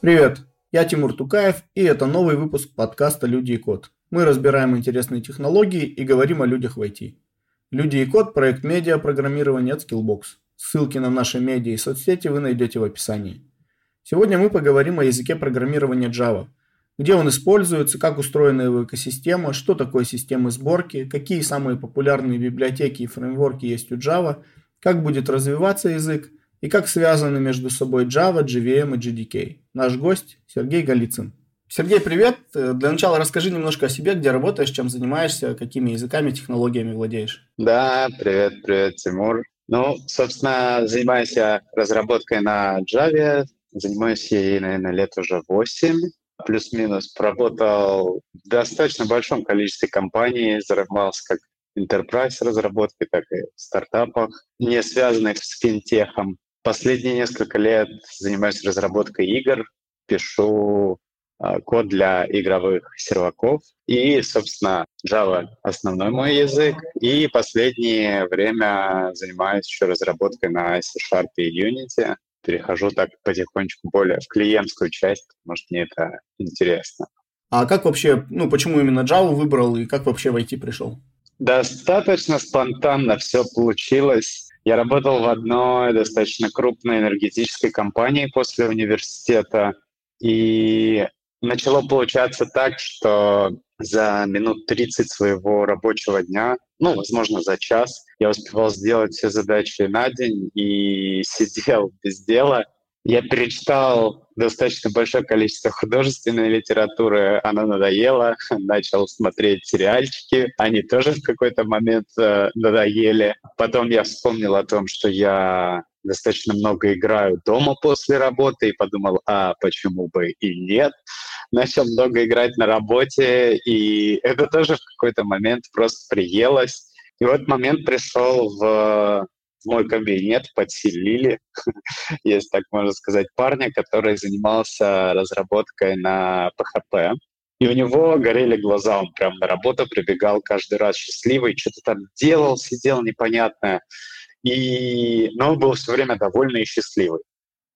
Привет, я Тимур Тукаев, и это новый выпуск подкаста «Люди и код». Мы разбираем интересные технологии и говорим о людях в IT. «Люди и код» – проект медиа программирования от Skillbox. Ссылки на наши медиа и соцсети вы найдете в описании. Сегодня мы поговорим о языке программирования Java. Где он используется, как устроена его экосистема, что такое системы сборки, какие самые популярные библиотеки и фреймворки есть у Java, как будет развиваться язык – и как связаны между собой Java, JVM и JDK. Наш гость Сергей Голицын. Сергей, привет. Для начала расскажи немножко о себе, где работаешь, чем занимаешься, какими языками, технологиями владеешь. Да, привет, привет, Тимур. Ну, собственно, занимаюсь я разработкой на Java, занимаюсь ей, наверное, лет уже 8, плюс-минус. Проработал в достаточно большом количестве компаний, занимался как enterprise разработки, так и стартапах, не связанных с финтехом. Последние несколько лет занимаюсь разработкой игр, пишу э, код для игровых серваков. И, собственно, Java — основной мой язык. И последнее время занимаюсь еще разработкой на C-Sharp и Unity. Перехожу так потихонечку более в клиентскую часть, потому что мне это интересно. А как вообще, ну, почему именно Java выбрал и как вообще в IT пришел? Достаточно спонтанно все получилось. Я работал в одной достаточно крупной энергетической компании после университета, и начало получаться так, что за минут 30 своего рабочего дня, ну, возможно, за час, я успевал сделать все задачи на день и сидел без дела, я перечитал достаточно большое количество художественной литературы, она надоела, начал смотреть сериальчики, они тоже в какой-то момент э, надоели. Потом я вспомнил о том, что я достаточно много играю дома после работы и подумал, а почему бы и нет. Начал много играть на работе, и это тоже в какой-то момент просто приелось. И вот момент пришел в мой кабинет подселили, если так можно сказать, парня, который занимался разработкой на PHP. И у него горели глаза, он прям на работу прибегал каждый раз счастливый, что-то там делал, сидел непонятное. И... Но он был все время довольный и счастливый.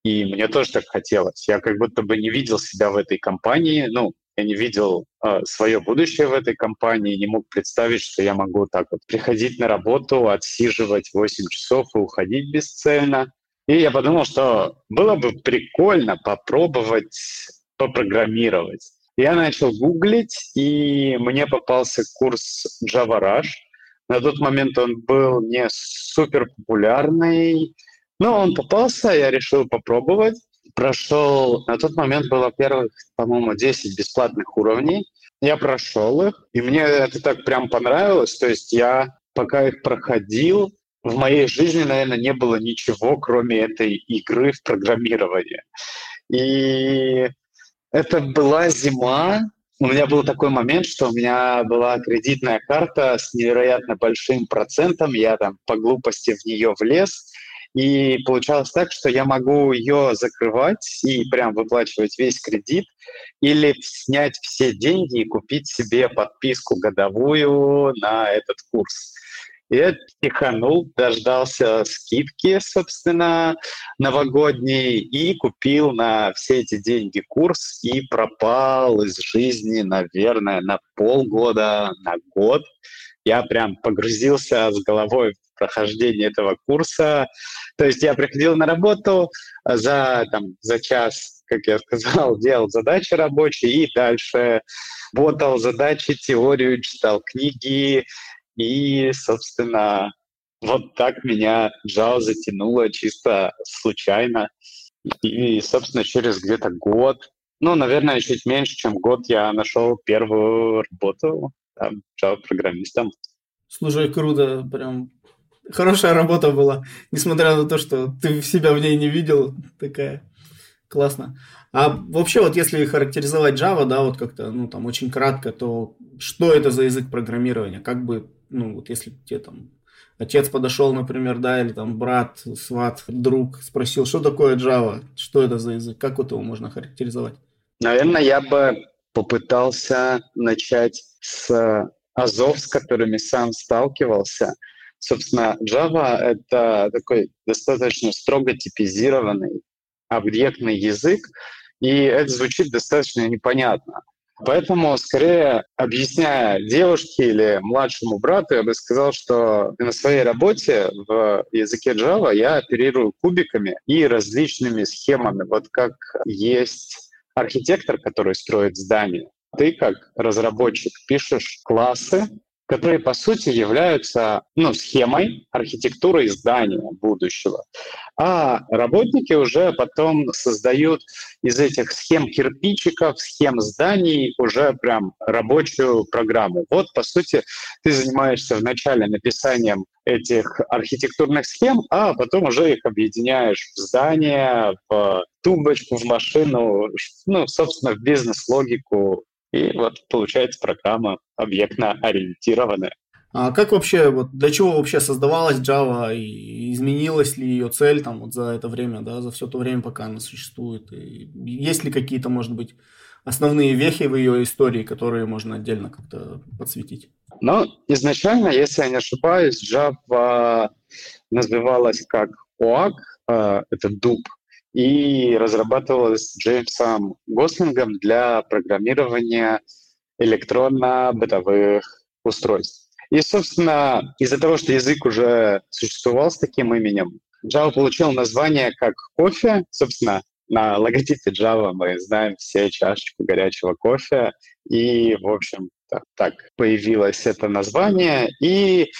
И мне тоже так хотелось. Я как будто бы не видел себя в этой компании. Ну, я не видел э, свое будущее в этой компании, не мог представить, что я могу так вот приходить на работу, отсиживать 8 часов и уходить бесцельно. И я подумал, что было бы прикольно попробовать попрограммировать. Я начал гуглить, и мне попался курс Java Rush. На тот момент он был не супер популярный, но он попался, я решил попробовать прошел, на тот момент было первых, по-моему, 10 бесплатных уровней. Я прошел их, и мне это так прям понравилось. То есть я, пока их проходил, в моей жизни, наверное, не было ничего, кроме этой игры в программирование. И это была зима. У меня был такой момент, что у меня была кредитная карта с невероятно большим процентом. Я там по глупости в нее влез. И получалось так, что я могу ее закрывать и прям выплачивать весь кредит, или снять все деньги и купить себе подписку годовую на этот курс. Я тиханул, дождался скидки, собственно, новогодней, и купил на все эти деньги курс, и пропал из жизни, наверное, на полгода, на год. Я прям погрузился с головой в прохождение этого курса, то есть я приходил на работу а, за, там, за час, как я сказал, делал задачи рабочие и дальше ботал задачи, теорию, читал книги. И, собственно, вот так меня Java затянуло чисто случайно. И, собственно, через где-то год, ну, наверное, чуть меньше, чем год, я нашел первую работу там, Java-программистом. Слушай, круто, прям хорошая работа была, несмотря на то, что ты себя в ней не видел, такая классно. А вообще, вот если характеризовать Java, да, вот как-то, ну, там, очень кратко, то что это за язык программирования? Как бы, ну, вот если тебе там отец подошел, например, да, или там брат, сват, друг спросил, что такое Java, что это за язык, как вот его можно характеризовать? Наверное, я бы попытался начать с азов, с которыми сам сталкивался – Собственно, Java — это такой достаточно строго типизированный объектный язык, и это звучит достаточно непонятно. Поэтому, скорее, объясняя девушке или младшему брату, я бы сказал, что на своей работе в языке Java я оперирую кубиками и различными схемами. Вот как есть архитектор, который строит здание, ты как разработчик пишешь классы, которые, по сути, являются ну, схемой архитектуры здания будущего. А работники уже потом создают из этих схем кирпичиков, схем зданий уже прям рабочую программу. Вот, по сути, ты занимаешься вначале написанием этих архитектурных схем, а потом уже их объединяешь в здание, в тумбочку, в машину, ну, собственно, в бизнес-логику и вот получается программа объектно-ориентированная. А как вообще, вот для чего вообще создавалась Java и изменилась ли ее цель там вот за это время, да, за все то время, пока она существует? И есть ли какие-то, может быть, основные вехи в ее истории, которые можно отдельно как-то подсветить? Ну, изначально, если я не ошибаюсь, Java называлась как OAK, э, это дуб, и разрабатывалась Джеймсом Гослингом для программирования электронно-бытовых устройств. И, собственно, из-за того, что язык уже существовал с таким именем, Java получил название как кофе. Собственно, на логотипе Java мы знаем все чашечку горячего кофе. И, в общем, так, появилось это название. И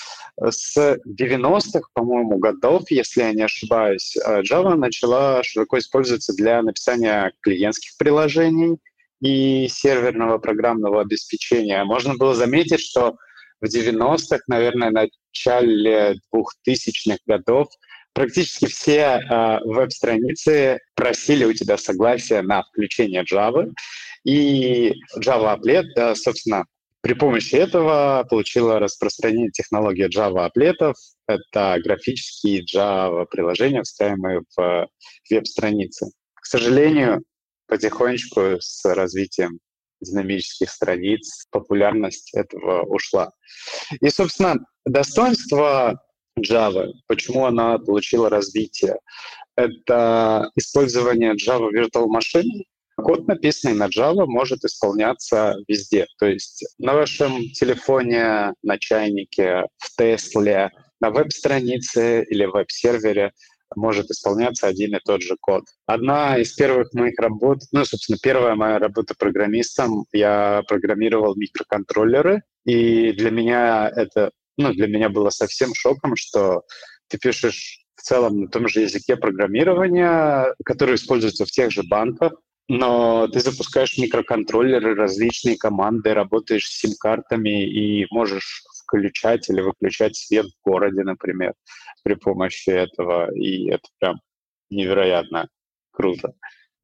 с 90-х, по-моему, годов, если я не ошибаюсь, э, Java начала широко использоваться для написания клиентских приложений и серверного программного обеспечения. Можно было заметить, что в 90-х, наверное, начале 2000-х годов практически все э, веб-страницы просили у тебя согласия на включение Java. И Java Applet, да, собственно, при помощи этого получила распространение технология Java аплетов. Это графические Java приложения, встраиваемые в веб-страницы. К сожалению, потихонечку с развитием динамических страниц популярность этого ушла. И, собственно, достоинство Java, почему она получила развитие, это использование Java Virtual Machine Код, написанный на Java, может исполняться везде. То есть на вашем телефоне, на чайнике, в Тесле, на веб-странице или веб-сервере может исполняться один и тот же код. Одна из первых моих работ, ну, собственно, первая моя работа программистом, я программировал микроконтроллеры, и для меня это, ну, для меня было совсем шоком, что ты пишешь в целом на том же языке программирования, который используется в тех же банках, но ты запускаешь микроконтроллеры, различные команды, работаешь с сим-картами и можешь включать или выключать свет в городе, например, при помощи этого. И это прям невероятно круто.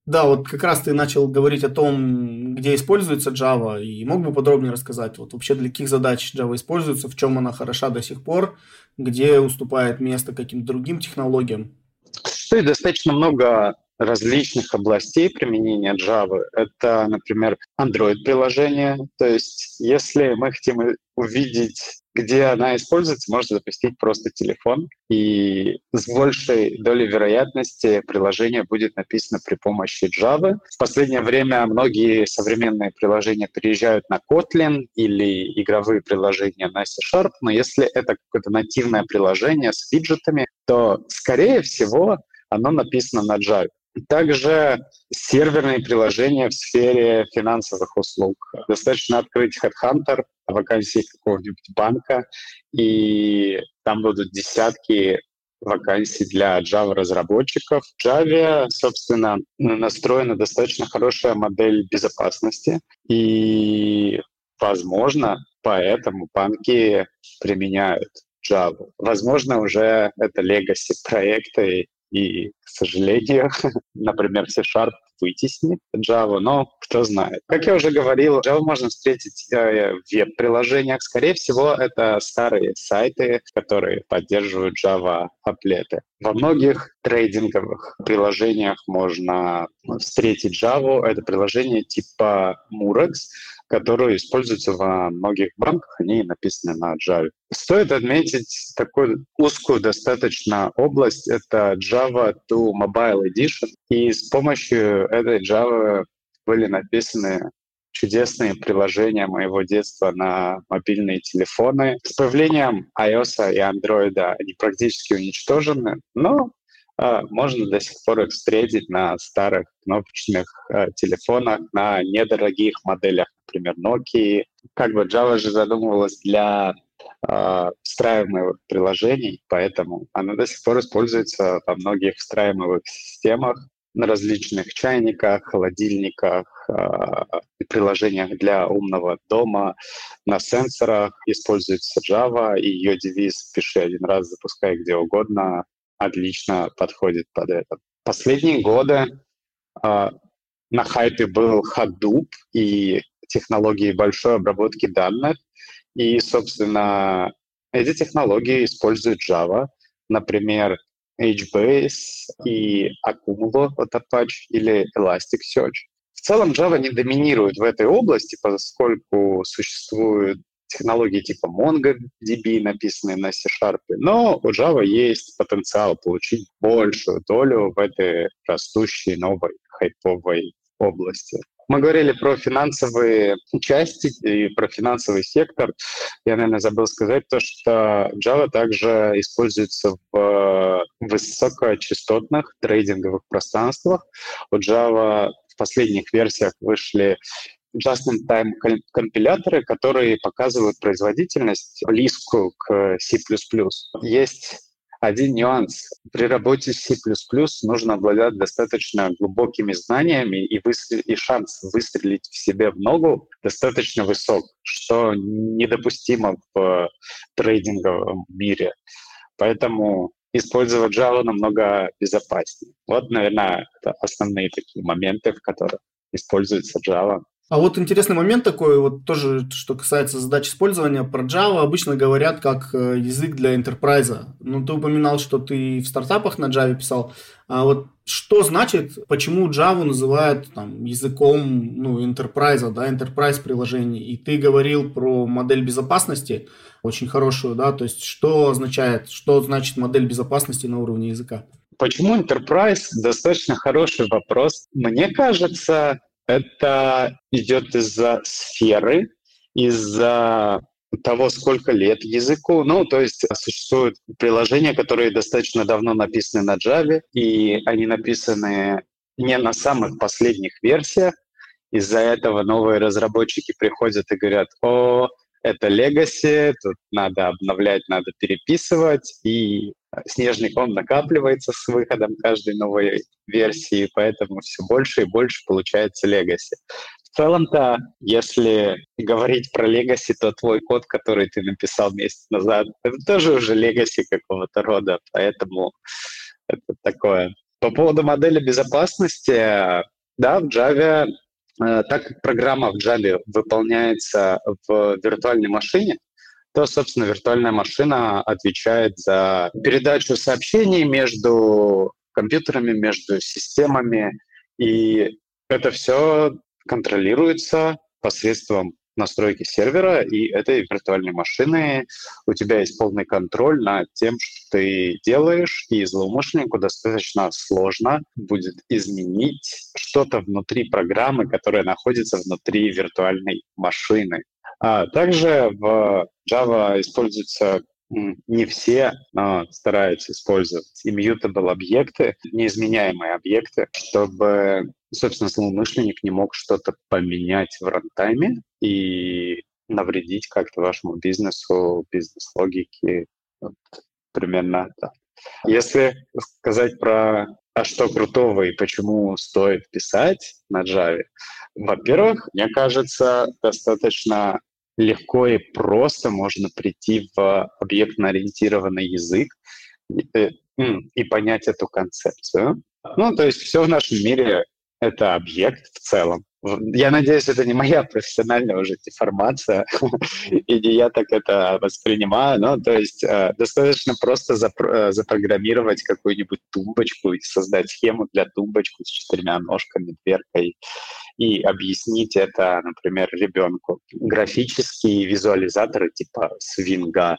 Да, вот как раз ты начал говорить о том, где используется Java, и мог бы подробнее рассказать, вот вообще для каких задач Java используется, в чем она хороша до сих пор, где уступает место каким-то другим технологиям? Существует достаточно много различных областей применения Java. Это, например, Android-приложение. То есть, если мы хотим увидеть, где она используется, можно запустить просто телефон, и с большей долей вероятности приложение будет написано при помощи Java. В последнее время многие современные приложения переезжают на Kotlin или игровые приложения на C-Sharp, но если это какое-то нативное приложение с виджетами, то, скорее всего, оно написано на Java. Также серверные приложения в сфере финансовых услуг. Достаточно открыть Headhunter, вакансии какого-нибудь банка, и там будут десятки вакансий для Java-разработчиков. В Java, собственно, настроена достаточно хорошая модель безопасности, и, возможно, поэтому банки применяют Java. Возможно, уже это legacy проекты, и, к сожалению, например, C-Sharp вытеснит Java, но кто знает. Как я уже говорил, Java можно встретить э, в веб-приложениях. Скорее всего, это старые сайты, которые поддерживают Java аплеты. Во многих трейдинговых приложениях можно встретить Java. Это приложение типа Murex. Которые используются во многих банках, они написаны на Java. Стоит отметить такую узкую достаточно область, это Java to Mobile Edition, и с помощью этой Java были написаны чудесные приложения моего детства на мобильные телефоны. С появлением iOS и Android они практически уничтожены, но можно до сих пор их встретить на старых кнопочных э, телефонах, на недорогих моделях, например, Nokia. Как бы Java же задумывалась для э, встраиваемых приложений, поэтому она до сих пор используется во многих встраиваемых системах на различных чайниках, холодильниках, а, приложениях для умного дома, на сенсорах используется Java, и ее девиз «Пиши один раз, запускай где угодно» отлично подходит под это. Последние годы э, на хайпе был Hadoop и технологии большой обработки данных, и, собственно, эти технологии используют Java. Например, HBase и Accumulo от Apache или Elasticsearch. В целом Java не доминирует в этой области, поскольку существуют технологии типа MongoDB, написанные на C-Sharp, но у Java есть потенциал получить большую долю в этой растущей новой хайповой области. Мы говорили про финансовые части и про финансовый сектор. Я, наверное, забыл сказать то, что Java также используется в высокочастотных трейдинговых пространствах. У Java в последних версиях вышли just-in-time компиляторы, которые показывают производительность близкую к C++. Есть один нюанс. При работе с C++ нужно обладать достаточно глубокими знаниями, и, выстрел... и шанс выстрелить в себе в ногу достаточно высок, что недопустимо в трейдинговом мире. Поэтому использовать Java намного безопаснее. Вот, наверное, основные такие моменты, в которых используется Java. А вот интересный момент такой, вот тоже, что касается задач использования, про Java обычно говорят как э, язык для enterprise. Ну, ты упоминал, что ты в стартапах на Java писал. А вот что значит, почему Java называют там, языком ну, enterprise, да, enterprise приложений? И ты говорил про модель безопасности, очень хорошую, да, то есть что означает, что значит модель безопасности на уровне языка? Почему enterprise? Достаточно хороший вопрос. Мне кажется, это идет из-за сферы, из-за того, сколько лет языку. Ну, то есть существуют приложения, которые достаточно давно написаны на Java, и они написаны не на самых последних версиях. Из-за этого новые разработчики приходят и говорят, о, это legacy, тут надо обновлять, надо переписывать, и снежный ком накапливается с выходом каждой новой версии, поэтому все больше и больше получается legacy. В целом-то, если говорить про legacy, то твой код, который ты написал месяц назад, это тоже уже legacy какого-то рода, поэтому это такое. По поводу модели безопасности, да, в Java Э, так как программа в Java выполняется в виртуальной машине, то, собственно, виртуальная машина отвечает за передачу сообщений между компьютерами, между системами, и это все контролируется посредством настройки сервера и этой виртуальной машины. У тебя есть полный контроль над тем, что ты делаешь, и злоумышленнику достаточно сложно будет изменить что-то внутри программы, которая находится внутри виртуальной машины. А также в Java используется не все но стараются использовать immutable объекты, неизменяемые объекты, чтобы, собственно, злоумышленник не мог что-то поменять в рантайме и навредить как-то вашему бизнесу, бизнес-логике. Вот, примерно так. Если сказать про а что крутого и почему стоит писать на Java, во-первых, мне кажется, достаточно легко и просто можно прийти в объектно-ориентированный язык и, э, понять эту концепцию. Ну, то есть все в нашем мире — это объект в целом. Я надеюсь, это не моя профессиональная уже деформация, и не я так это воспринимаю, но то есть э, достаточно просто запро- э, запрограммировать какую-нибудь тумбочку и создать схему для тумбочки с четырьмя ножками, дверкой, и объяснить это, например, ребенку. Графические визуализаторы типа свинга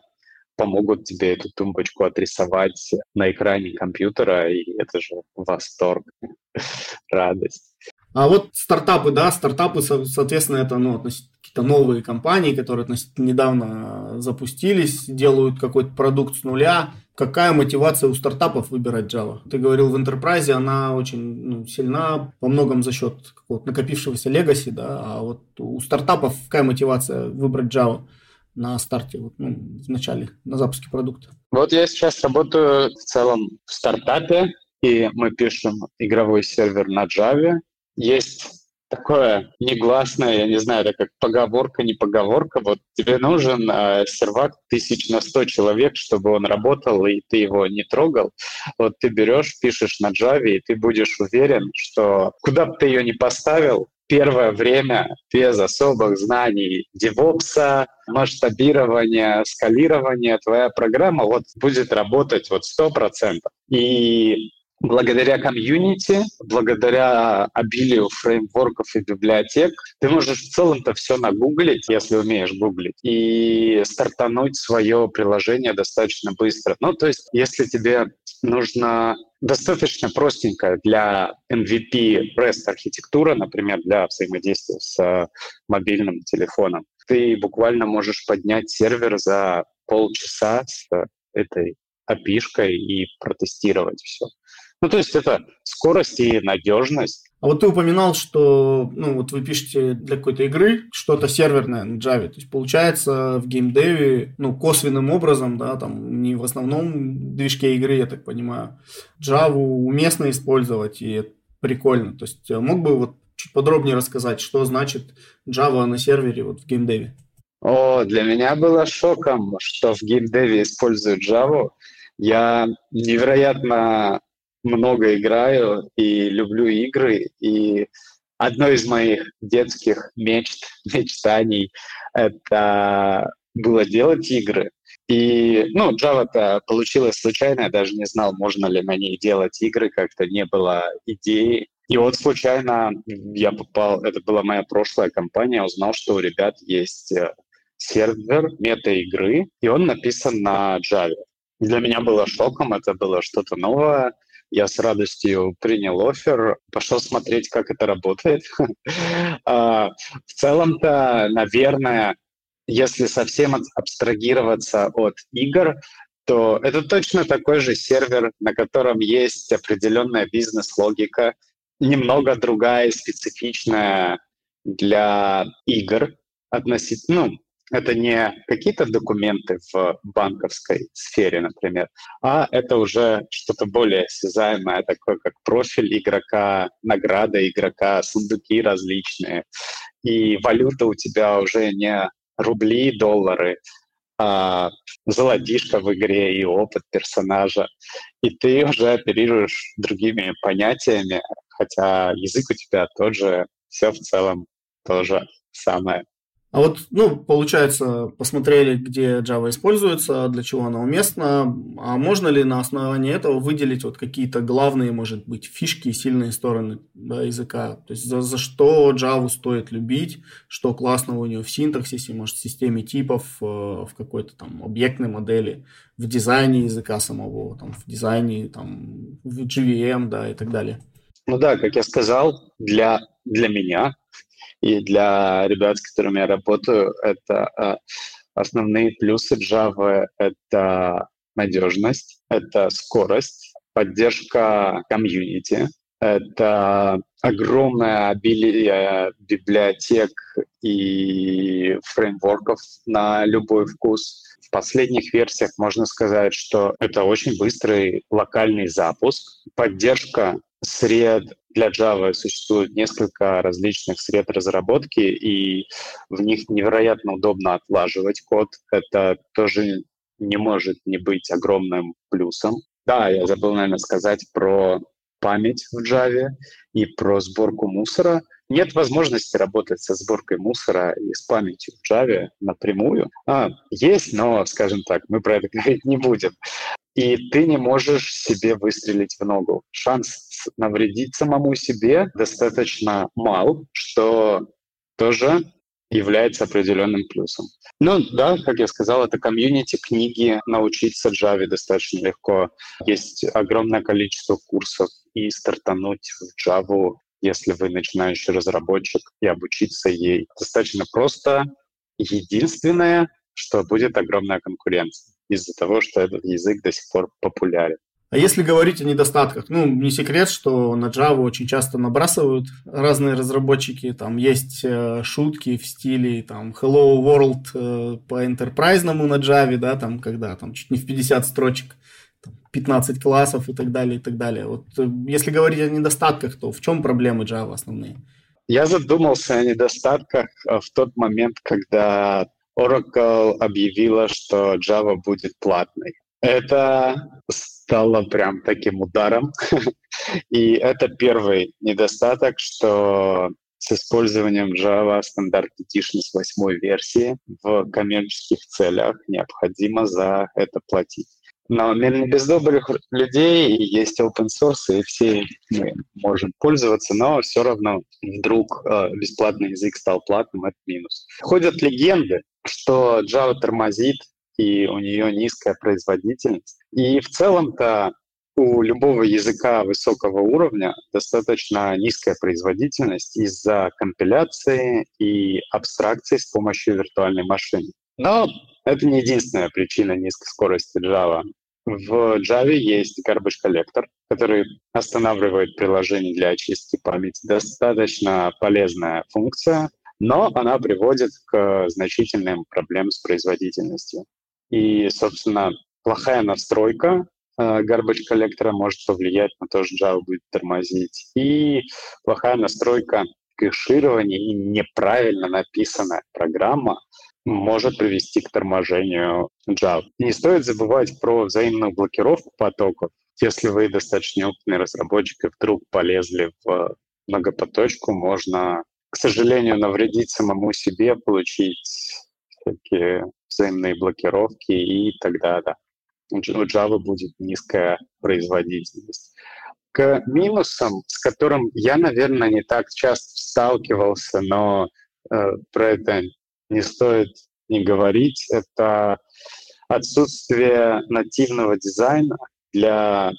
помогут тебе эту тумбочку отрисовать на экране компьютера, и это же восторг, радость. А вот стартапы, да, стартапы, соответственно, это ну, какие-то новые компании, которые относительно недавно запустились, делают какой-то продукт с нуля. Какая мотивация у стартапов выбирать Java? Ты говорил, в Enterprise она очень ну, сильна, по многом за счет накопившегося legacy, да, а вот у стартапов какая мотивация выбрать Java? на старте, вот, ну, в начале, на запуске продукта? Вот я сейчас работаю в целом в стартапе, и мы пишем игровой сервер на Java, есть такое негласное, я не знаю, это как поговорка, не поговорка. Вот тебе нужен э, сервак тысяч на сто человек, чтобы он работал, и ты его не трогал. Вот ты берешь, пишешь на Java, и ты будешь уверен, что куда бы ты ее не поставил, первое время без особых знаний девопса, масштабирования, скалирования, твоя программа вот будет работать вот сто процентов. И благодаря комьюнити, благодаря обилию фреймворков и библиотек, ты можешь в целом-то все нагуглить, если умеешь гуглить, и стартануть свое приложение достаточно быстро. Ну, то есть, если тебе нужно достаточно простенькая для MVP REST архитектура, например, для взаимодействия с мобильным телефоном, ты буквально можешь поднять сервер за полчаса с этой api и протестировать все. Ну, то есть это скорость и надежность. А вот ты упоминал, что ну, вот вы пишете для какой-то игры что-то серверное на Java. То есть получается в геймдеве ну, косвенным образом, да, там не в основном движке игры, я так понимаю, Java уместно использовать, и это прикольно. То есть мог бы вот чуть подробнее рассказать, что значит Java на сервере вот в геймдеве? О, для меня было шоком, что в геймдеве используют Java. Я невероятно много играю и люблю игры. И одно из моих детских мечт, мечтаний — это было делать игры. И, ну, Java-то получилось случайно, я даже не знал, можно ли на ней делать игры, как-то не было идеи. И вот случайно я попал, это была моя прошлая компания, узнал, что у ребят есть э, сервер мета-игры, и он написан на Java. Для меня было шоком, это было что-то новое. Я с радостью принял офер, пошел смотреть, как это работает. А, в целом-то, наверное, если совсем абстрагироваться от игр, то это точно такой же сервер, на котором есть определенная бизнес-логика, немного другая, специфичная для игр относительно, ну, это не какие-то документы в банковской сфере, например, а это уже что-то более осязаемое, такое как профиль игрока, награда игрока, сундуки различные. И валюта у тебя уже не рубли, доллары, а золотишко в игре и опыт персонажа. И ты уже оперируешь другими понятиями, хотя язык у тебя тот же, все в целом тоже самое. А вот, ну, получается, посмотрели, где Java используется, для чего она уместна, а можно ли на основании этого выделить вот какие-то главные, может быть, фишки и сильные стороны да, языка? То есть за, за что Java стоит любить, что классного у нее в синтаксисе, может, в системе типов, э, в какой-то там объектной модели, в дизайне языка самого, там, в дизайне, там, в GVM, да, и так далее. Ну да, как я сказал, для, для меня и для ребят, с которыми я работаю, это а, основные плюсы Java — это надежность, это скорость, поддержка комьюнити, это огромное обилие библиотек и фреймворков на любой вкус. В последних версиях можно сказать, что это очень быстрый локальный запуск, поддержка сред для Java существует несколько различных сред разработки, и в них невероятно удобно отлаживать код. Это тоже не может не быть огромным плюсом. Да, я забыл, наверное, сказать про память в Java и про сборку мусора. нет возможности работать со сборкой мусора и с памятью в Java напрямую. А, есть, но, скажем так, мы про это говорить не будем. И ты не можешь себе выстрелить в ногу. Шанс навредить самому себе достаточно мал, что тоже является определенным плюсом. Ну да, как я сказал, это комьюнити книги, научиться Java достаточно легко. Есть огромное количество курсов и стартануть в Java, если вы начинающий разработчик, и обучиться ей достаточно просто. Единственное, что будет огромная конкуренция из-за того, что этот язык до сих пор популярен. А если говорить о недостатках, ну, не секрет, что на Java очень часто набрасывают разные разработчики. Там есть э, шутки в стиле там Hello World э, по энтерпрайзному на Java, да, там когда там чуть не в 50 строчек, там, 15 классов и так далее, и так далее. Вот э, если говорить о недостатках, то в чем проблемы Java основные? Я задумался о недостатках э, в тот момент, когда Oracle объявила, что Java будет платной. Это стало прям таким ударом. И это первый недостаток, что с использованием Java Standard Edition с восьмой версии в коммерческих целях необходимо за это платить. Но не без добрых людей есть open source, и все мы можем пользоваться, но все равно вдруг э, бесплатный язык стал платным, это минус. Ходят легенды, что Java тормозит и у нее низкая производительность. И в целом-то у любого языка высокого уровня достаточно низкая производительность из-за компиляции и абстракции с помощью виртуальной машины. Но это не единственная причина низкой скорости Java. В Java есть garbage collector, который останавливает приложение для очистки памяти. Достаточно полезная функция, но она приводит к значительным проблемам с производительностью. И, собственно, плохая настройка э, garbage коллектора может повлиять на то, что Java будет тормозить. И плохая настройка кэширования и неправильно написанная программа может привести к торможению Java. Не стоит забывать про взаимную блокировку потоков. Если вы достаточно опытный разработчик и вдруг полезли в многопоточку, можно, к сожалению, навредить самому себе, получить такие взаимные блокировки, и тогда да, у Java будет низкая производительность. К минусам, с которым я, наверное, не так часто сталкивался, но э, про это не стоит не говорить, это отсутствие нативного дизайна для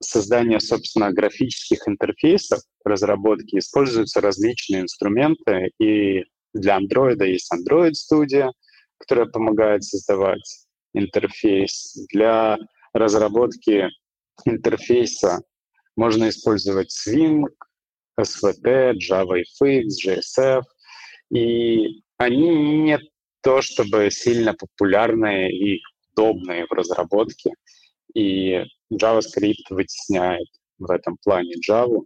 создания, собственно, графических интерфейсов разработки используются различные инструменты, и для Android есть Android Studio, которая помогает создавать интерфейс. Для разработки интерфейса можно использовать Swing, SVT, JavaFX, JSF, и они не то чтобы сильно популярные и удобные в разработке, и JavaScript вытесняет в этом плане Java.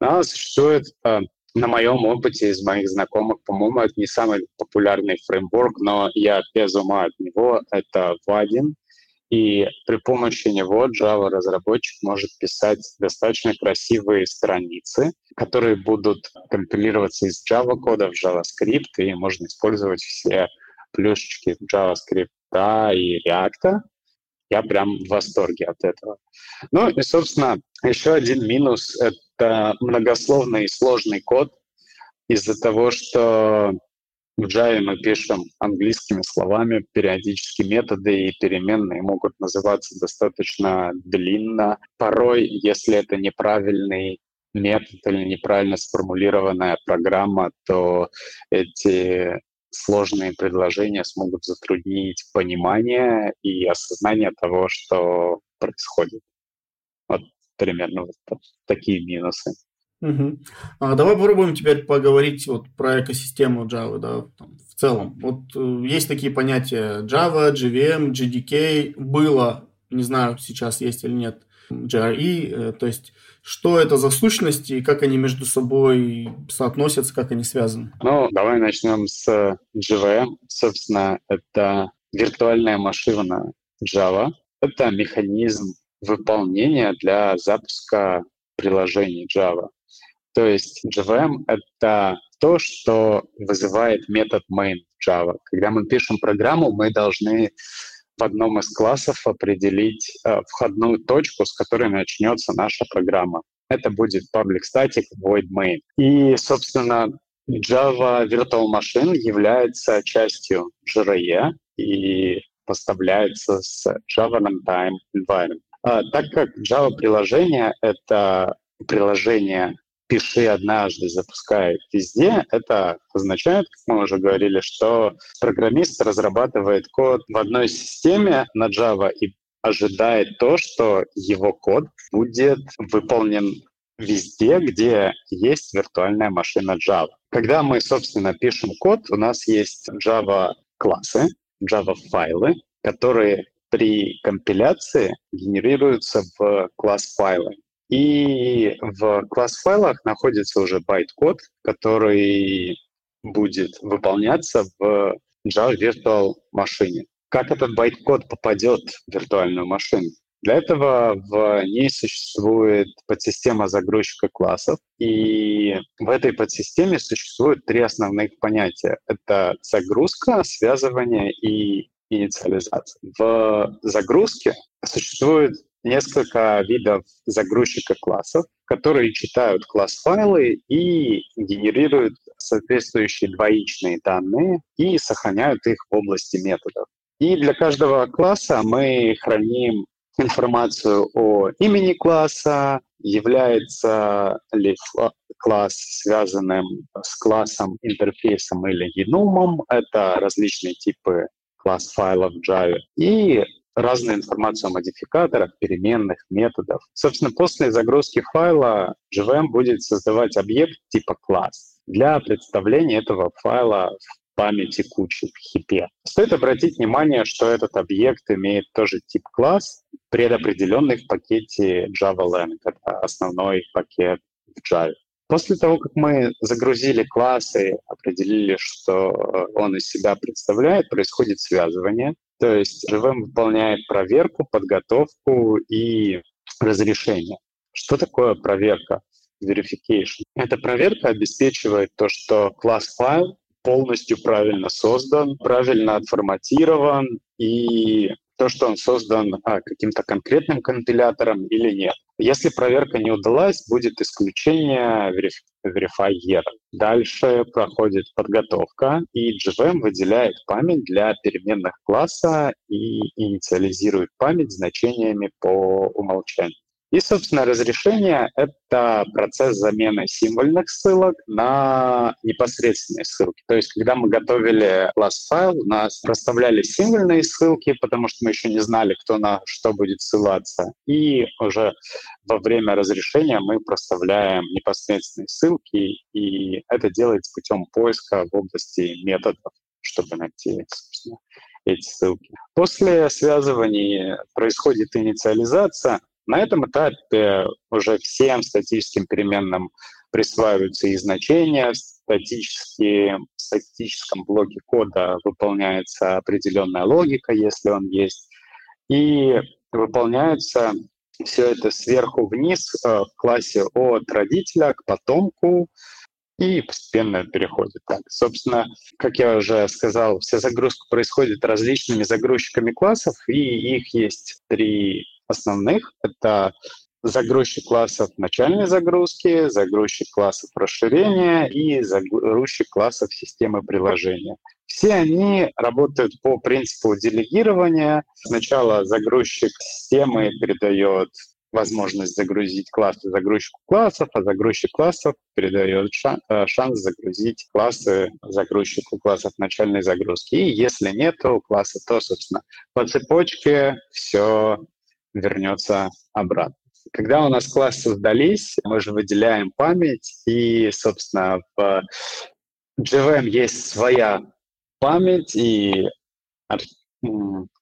Но существует а, на моем опыте из моих знакомых, по-моему, это не самый популярный фреймворк, но я без ума от него. Это Vaadin. И при помощи него Java-разработчик может писать достаточно красивые страницы, которые будут компилироваться из Java-кода в JavaScript, и можно использовать все плюшечки JavaScript и React. Я прям в восторге от этого. Ну и, собственно, еще один минус — это многословный и сложный код из-за того, что в Java мы пишем английскими словами, периодически методы и переменные могут называться достаточно длинно. Порой, если это неправильный метод или неправильно сформулированная программа, то эти сложные предложения смогут затруднить понимание и осознание того, что происходит. Вот примерно вот такие минусы. Угу. А давай попробуем теперь поговорить вот про экосистему Java, да, там, в целом. Вот э, есть такие понятия Java, JVM, JDK, было, не знаю, сейчас есть или нет, JRE, э, то есть что это за сущности и как они между собой соотносятся, как они связаны? Ну, давай начнем с JVM. Собственно, это виртуальная машина Java. Это механизм выполнения для запуска приложений Java. То есть JVM — это то, что вызывает метод main Java. Когда мы пишем программу, мы должны в одном из классов определить э, входную точку, с которой начнется наша программа. Это будет public static void main. И, собственно, Java Virtual Machine является частью JRE и поставляется с Java Runtime Environment. А, так как Java-приложение — это приложение «пиши однажды, запускай везде», это означает, как мы уже говорили, что программист разрабатывает код в одной системе на Java и ожидает то, что его код будет выполнен везде, где есть виртуальная машина Java. Когда мы, собственно, пишем код, у нас есть Java-классы, Java-файлы, которые при компиляции генерируются в класс-файлы. И в класс-файлах находится уже байт-код, который будет выполняться в Java Virtual машине. Как этот байт-код попадет в виртуальную машину? Для этого в ней существует подсистема загрузчика классов, и в этой подсистеме существуют три основных понятия. Это загрузка, связывание и инициализация. В загрузке существует несколько видов загрузчика классов, которые читают класс-файлы и генерируют соответствующие двоичные данные и сохраняют их в области методов. И для каждого класса мы храним информацию о имени класса, является ли класс связанным с классом, интерфейсом или геномом. Это различные типы класс-файлов в Java. И разную информацию о модификаторах, переменных, методов. Собственно, после загрузки файла JVM будет создавать объект типа класс для представления этого файла в памяти кучи в хипе. Стоит обратить внимание, что этот объект имеет тоже тип класс, предопределенный в пакете JavaLang. Это основной пакет в Java. После того, как мы загрузили классы, определили, что он из себя представляет, происходит связывание. То есть JVM выполняет проверку, подготовку и разрешение. Что такое проверка? Verification. Эта проверка обеспечивает то, что класс-файл полностью правильно создан, правильно отформатирован и то, что он создан а, каким-то конкретным компилятором или нет. Если проверка не удалась, будет исключение year. Дальше проходит подготовка, и GVM выделяет память для переменных класса и инициализирует память значениями по умолчанию. И, собственно, разрешение — это процесс замены символьных ссылок на непосредственные ссылки. То есть, когда мы готовили класс-файл, у нас проставляли символьные ссылки, потому что мы еще не знали, кто на что будет ссылаться. И уже во время разрешения мы проставляем непосредственные ссылки, и это делается путем поиска в области методов, чтобы найти, собственно, эти ссылки. После связывания происходит инициализация, на этом этапе уже всем статическим переменным присваиваются и значения, статически, в статическом блоке кода выполняется определенная логика, если он есть, и выполняется все это сверху вниз э, в классе от родителя к потомку, и постепенно переходит. Так, собственно, как я уже сказал, вся загрузка происходит различными загрузчиками классов, и их есть три основных. Это загрузчик классов начальной загрузки, загрузчик классов расширения и загрузчик классов системы приложения. Все они работают по принципу делегирования. Сначала загрузчик системы передает возможность загрузить классы загрузчику классов, а загрузчик классов передает э, шанс загрузить классы загрузчику классов начальной загрузки. И если нет класса, то, собственно, по цепочке все вернется обратно. Когда у нас классы сдались, мы же выделяем память, и, собственно, в JVM есть своя память и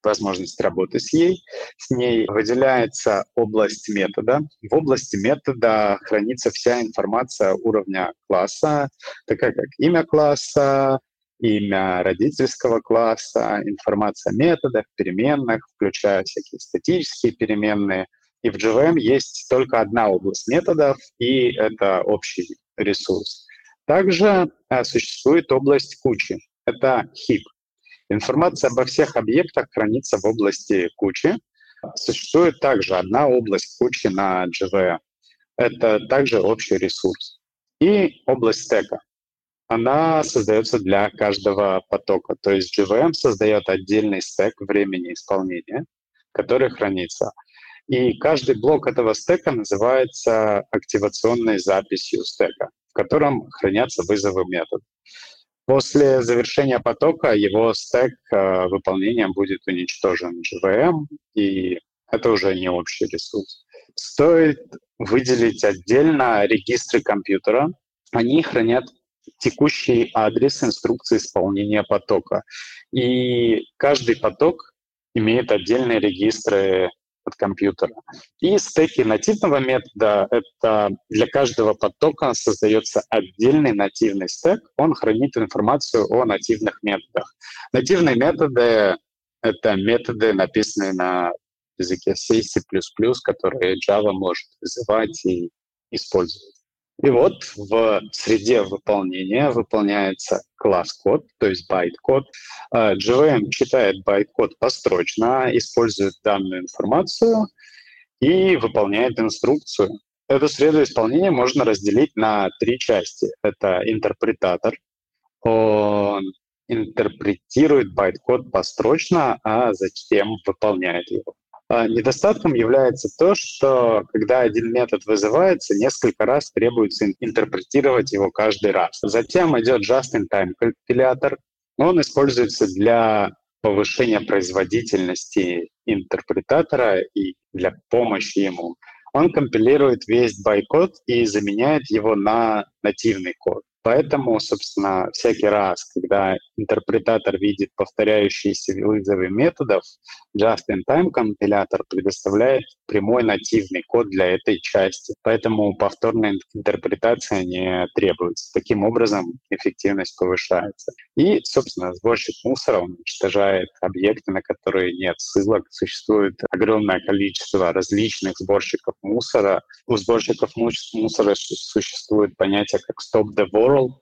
возможность работы с ней. С ней выделяется область метода. В области метода хранится вся информация уровня класса, такая как имя класса, имя родительского класса, информация о методах, переменных, включая всякие статические переменные. И в JVM есть только одна область методов, и это общий ресурс. Также э, существует область кучи. Это heap. Информация обо всех объектах хранится в области кучи. Существует также одна область кучи на JVM. Это также общий ресурс. И область стека. Она создается для каждого потока. То есть JVM создает отдельный стек времени исполнения, который хранится. И каждый блок этого стека называется активационной записью стека, в котором хранятся вызовы метода. После завершения потока его стек э, выполнением будет уничтожен JVM, и это уже не общий ресурс. Стоит выделить отдельно регистры компьютера. Они хранят текущий адрес инструкции исполнения потока. И каждый поток имеет отдельные регистры от компьютера. И стеки нативного метода — это для каждого потока создается отдельный нативный стек, он хранит информацию о нативных методах. Нативные методы — это методы, написанные на языке C, C++, которые Java может вызывать и использовать. И вот в среде выполнения выполняется класс-код, то есть байт-код. JVM читает байт-код построчно, использует данную информацию и выполняет инструкцию. Эту среду исполнения можно разделить на три части. Это интерпретатор. Он интерпретирует байт-код построчно, а затем выполняет его. А, недостатком является то, что когда один метод вызывается, несколько раз требуется интерпретировать его каждый раз. Затем идет just-in-time компилятор. Он используется для повышения производительности интерпретатора и для помощи ему. Он компилирует весь байкод и заменяет его на нативный код. Поэтому, собственно, всякий раз, когда интерпретатор видит повторяющиеся вызовы методов, Just-in-Time компилятор предоставляет прямой нативный код для этой части. Поэтому повторная интерпретация не требуется. Таким образом, эффективность повышается. И, собственно, сборщик мусора уничтожает объекты, на которые нет ссылок. Существует огромное количество различных сборщиков мусора. У сборщиков мусора существует понятие как stop the world, World.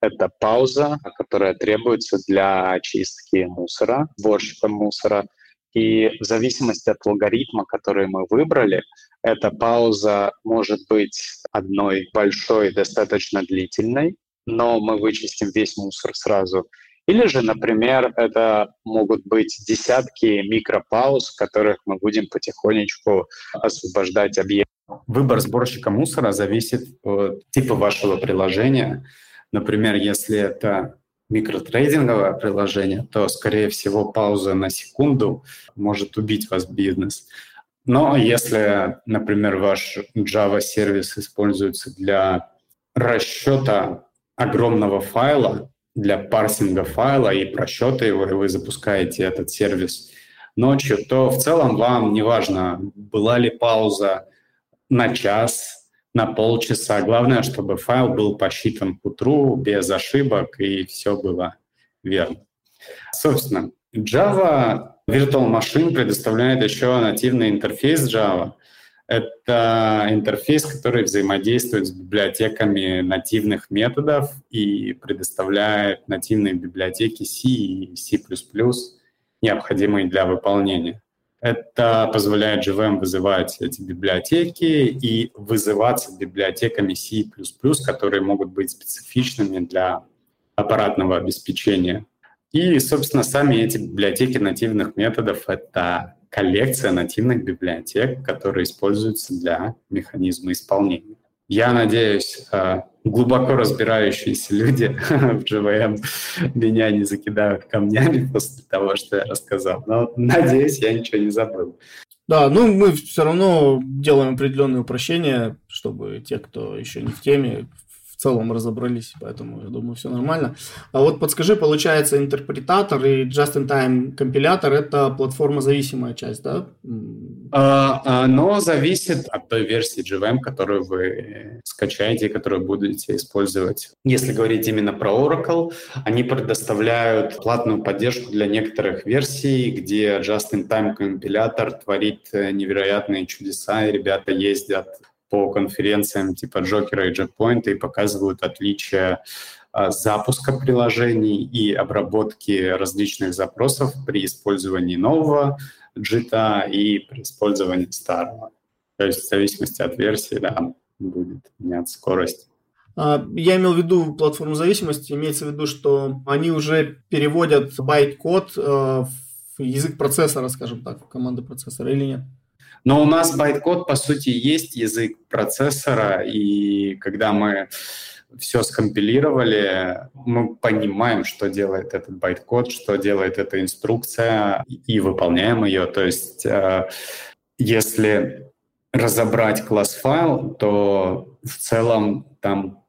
Это пауза, которая требуется для очистки мусора, сборщиком мусора. И в зависимости от алгоритма, который мы выбрали, эта пауза может быть одной большой, достаточно длительной, но мы вычистим весь мусор сразу. Или же, например, это могут быть десятки микропауз, в которых мы будем потихонечку освобождать объект. Выбор сборщика мусора зависит от типа вашего приложения. Например, если это микротрейдинговое приложение, то, скорее всего, пауза на секунду может убить вас бизнес. Но если, например, ваш Java-сервис используется для расчета огромного файла, для парсинга файла и просчета его, и вы запускаете этот сервис ночью, то в целом вам не важно, была ли пауза на час, на полчаса. Главное, чтобы файл был посчитан к утру без ошибок и все было верно. Собственно, Java Virtual Machine предоставляет еще нативный интерфейс Java. Это интерфейс, который взаимодействует с библиотеками нативных методов и предоставляет нативные библиотеки C и C++, необходимые для выполнения. Это позволяет JVM вызывать эти библиотеки и вызываться библиотеками C++, которые могут быть специфичными для аппаратного обеспечения. И, собственно, сами эти библиотеки нативных методов — это коллекция нативных библиотек, которые используются для механизма исполнения. Я надеюсь, э, глубоко разбирающиеся люди в JVM меня не закидают камнями после того, что я рассказал. Но надеюсь, я ничего не забыл. Да, ну мы все равно делаем определенные упрощения, чтобы те, кто еще не в теме, целом разобрались, поэтому я думаю, все нормально. А вот подскажи, получается, интерпретатор и just-in-time компилятор – это платформа-зависимая часть, да? А, оно зависит от той версии JVM, которую вы скачаете, которую будете использовать. Если говорить именно про Oracle, они предоставляют платную поддержку для некоторых версий, где just-in-time компилятор творит невероятные чудеса, и ребята ездят по конференциям типа Джокера и Джекпоинта и показывают отличия а, запуска приложений и обработки различных запросов при использовании нового JIT и при использовании старого. То есть в зависимости от версии, да, будет меняться скорость. А, я имел в виду платформу зависимости, имеется в виду, что они уже переводят байт-код э, в язык процессора, скажем так, в команды процессора или нет? Но у нас байт-код, по сути, есть язык процессора, и когда мы все скомпилировали, мы понимаем, что делает этот байт-код, что делает эта инструкция, и выполняем ее. То есть э, если разобрать класс-файл, то в целом там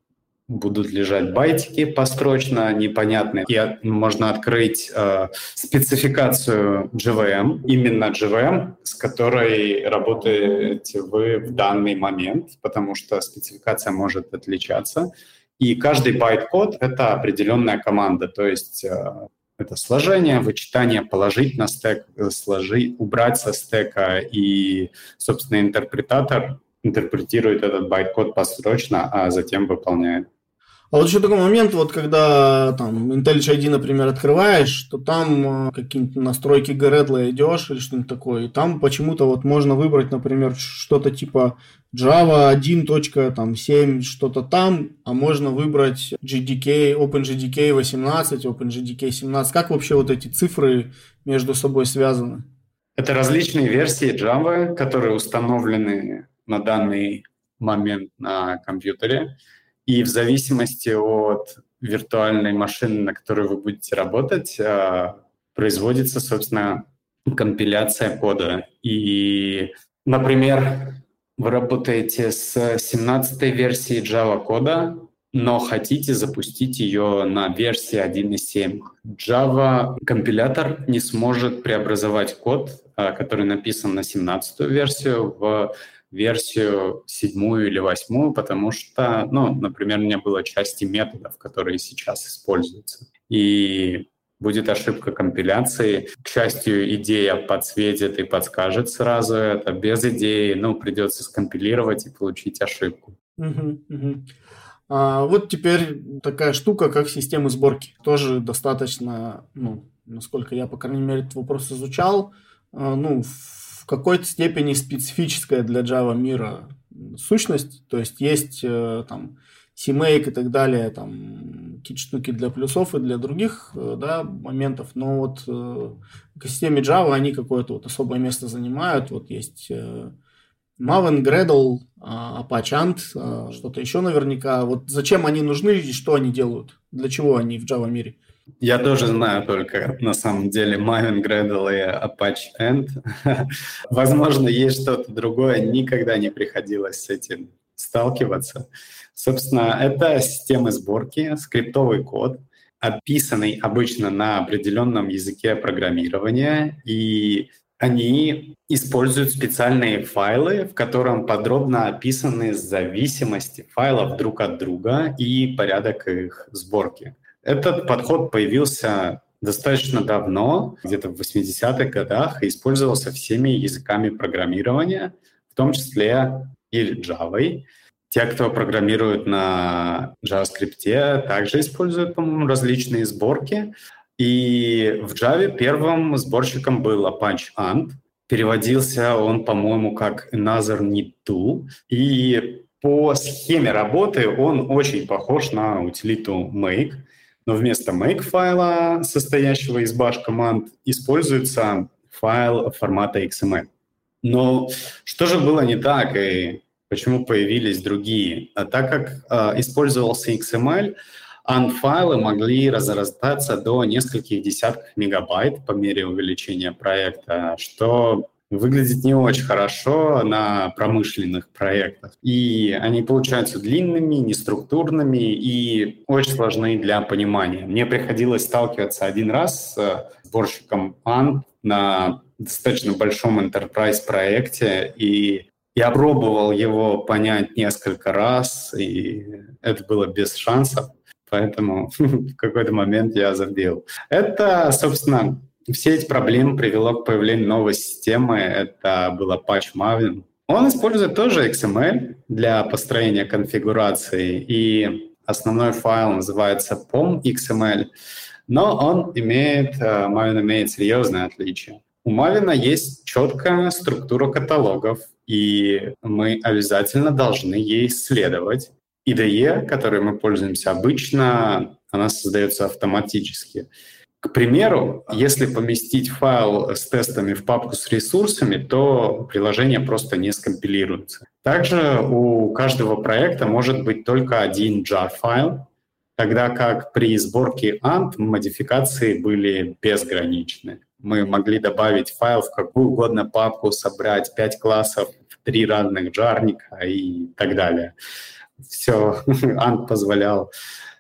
будут лежать байтики построчно, непонятные. И можно открыть э, спецификацию JVM, именно JVM, с которой работаете вы в данный момент, потому что спецификация может отличаться. И каждый байт-код — это определенная команда, то есть э, это сложение, вычитание, положить на стек, сложить, убрать со стека, и, собственно, интерпретатор интерпретирует этот байт-код построчно, а затем выполняет. А вот еще такой момент, вот когда там IntelliJ IDEA, например, открываешь, то там э, какие-то настройки Gradle идешь или что-нибудь такое, и там почему-то вот можно выбрать, например, что-то типа Java 1.7, что-то там, а можно выбрать JDK, OpenJDK 18, OpenJDK 17. Как вообще вот эти цифры между собой связаны? Это различные версии Java, которые установлены на данный момент на компьютере. И в зависимости от виртуальной машины, на которой вы будете работать, а, производится, собственно, компиляция кода. И, например, вы работаете с 17 версией Java кода, но хотите запустить ее на версии 1.7. Java компилятор не сможет преобразовать код, а, который написан на 17 версию, в версию седьмую или восьмую, потому что, ну, например, у меня было части методов, которые сейчас используются. И будет ошибка компиляции. К счастью, идея подсветит и подскажет сразу это. Без идеи, ну, придется скомпилировать и получить ошибку. Угу. А вот теперь такая штука, как системы сборки. Тоже достаточно, ну, насколько я, по крайней мере, этот вопрос изучал, а, ну, в какой-то степени специфическая для Java мира сущность. То есть есть э, там CMake и так далее, там какие-то штуки для плюсов и для других э, да, моментов, но вот э, в системе Java они какое-то вот особое место занимают. Вот есть Maven, Gradle, Apache Ant, что-то еще наверняка. Вот зачем они нужны и что они делают? Для чего они в Java мире? Я тоже знаю только, на самом деле, Maven, Gradle и Apache End. Возможно, есть что-то другое. Никогда не приходилось с этим сталкиваться. Собственно, это системы сборки, скриптовый код, описанный обычно на определенном языке программирования, и они используют специальные файлы, в котором подробно описаны зависимости файлов друг от друга и порядок их сборки. Этот подход появился достаточно давно, где-то в 80-х годах, и использовался всеми языками программирования, в том числе и Java. Те, кто программирует на JavaScript, также используют, по-моему, различные сборки. И в Java первым сборщиком был Apache Ant. Переводился он, по-моему, как Another Need Tool. И по схеме работы он очень похож на утилиту Make — но вместо make файла, состоящего из bash команд, используется файл формата XML. Но что же было не так и почему появились другие? А так как э, использовался XML, ant-файлы могли разрастаться до нескольких десятков мегабайт по мере увеличения проекта, что выглядит не очень хорошо на промышленных проектах. И они получаются длинными, неструктурными и очень сложны для понимания. Мне приходилось сталкиваться один раз с сборщиком ANT на достаточно большом enterprise проекте, и я пробовал его понять несколько раз, и это было без шансов, поэтому в какой-то момент я забил. Это, собственно, все эти проблемы привело к появлению новой системы. Это был Apache Maven. Он использует тоже XML для построения конфигурации, и основной файл называется pom.xml, но он имеет, э, Maven имеет серьезное отличие. У Maven есть четкая структура каталогов, и мы обязательно должны ей следовать. IDE, которой мы пользуемся обычно, она создается автоматически. К примеру, если поместить файл с тестами в папку с ресурсами, то приложение просто не скомпилируется. Также у каждого проекта может быть только один jar-файл, тогда как при сборке ANT модификации были безграничны. Мы могли добавить файл в какую угодно папку, собрать пять классов в три разных джарника и так далее. Все, ANT позволял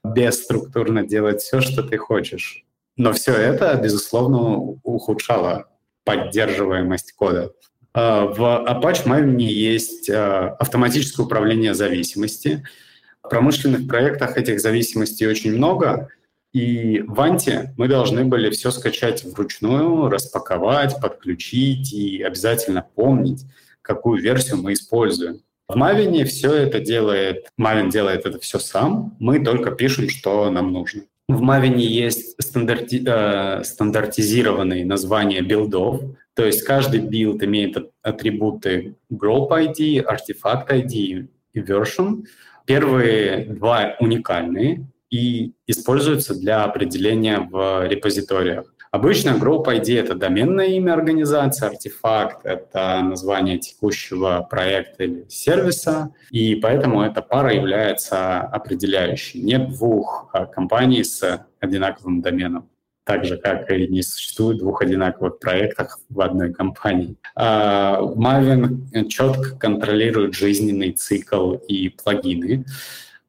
бесструктурно делать все, что ты хочешь. Но все это, безусловно, ухудшало поддерживаемость кода. А, в Apache Maven есть а, автоматическое управление зависимости. В промышленных проектах этих зависимостей очень много, и в Анте мы должны были все скачать вручную, распаковать, подключить и обязательно помнить, какую версию мы используем. В Maven все это делает, Maven делает это все сам, мы только пишем, что нам нужно. В Maven есть стандарти, э, стандартизированные названия билдов, то есть каждый билд имеет атрибуты group ID, artifact ID и version. Первые два уникальные и используются для определения в репозиториях. Обычно Group ID — это доменное имя организации, артефакт — это название текущего проекта или сервиса, и поэтому эта пара является определяющей. Нет двух а, компаний с одинаковым доменом так же, как и не существует двух одинаковых проектов в одной компании. А, Maven четко контролирует жизненный цикл и плагины.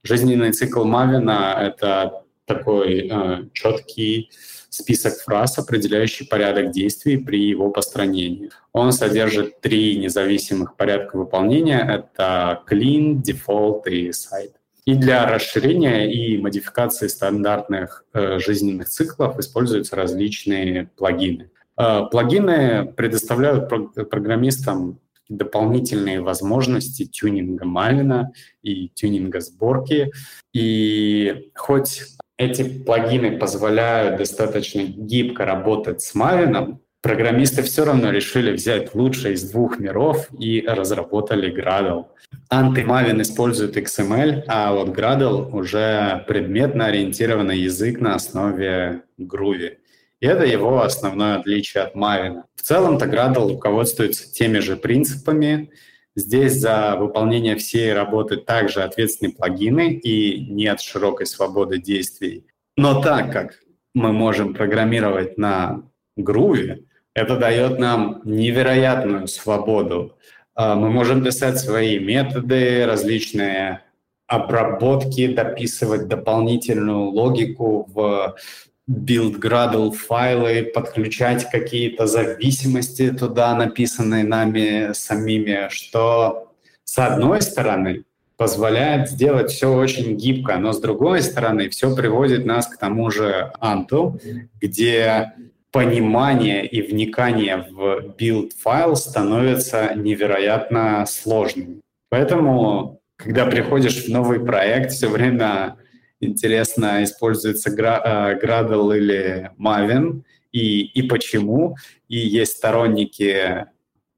Жизненный цикл Maven — это такой э, четкий список фраз, определяющий порядок действий при его построении. Он содержит три независимых порядка выполнения. Это clean, default и site. И для расширения и модификации стандартных э, жизненных циклов используются различные плагины. Э, плагины предоставляют про- программистам дополнительные возможности тюнинга Мавина и тюнинга сборки. И хоть эти плагины позволяют достаточно гибко работать с Maven, программисты все равно решили взять лучшее из двух миров и разработали Gradle. Anti-Maven использует XML, а вот Gradle уже предметно ориентированный язык на основе Groovy. И это его основное отличие от Maven. В целом-то Gradle руководствуется теми же принципами, Здесь за выполнение всей работы также ответственны плагины и нет широкой свободы действий. Но так как мы можем программировать на Groovy, это дает нам невероятную свободу. А, мы можем писать свои методы, различные обработки, дописывать дополнительную логику в build Gradle файлы, подключать какие-то зависимости туда, написанные нами самими, что с одной стороны позволяет сделать все очень гибко, но с другой стороны все приводит нас к тому же анту, где понимание и вникание в build файл становится невероятно сложным. Поэтому, когда приходишь в новый проект, все время интересно, используется Gradle э, или Maven, и, и почему. И есть сторонники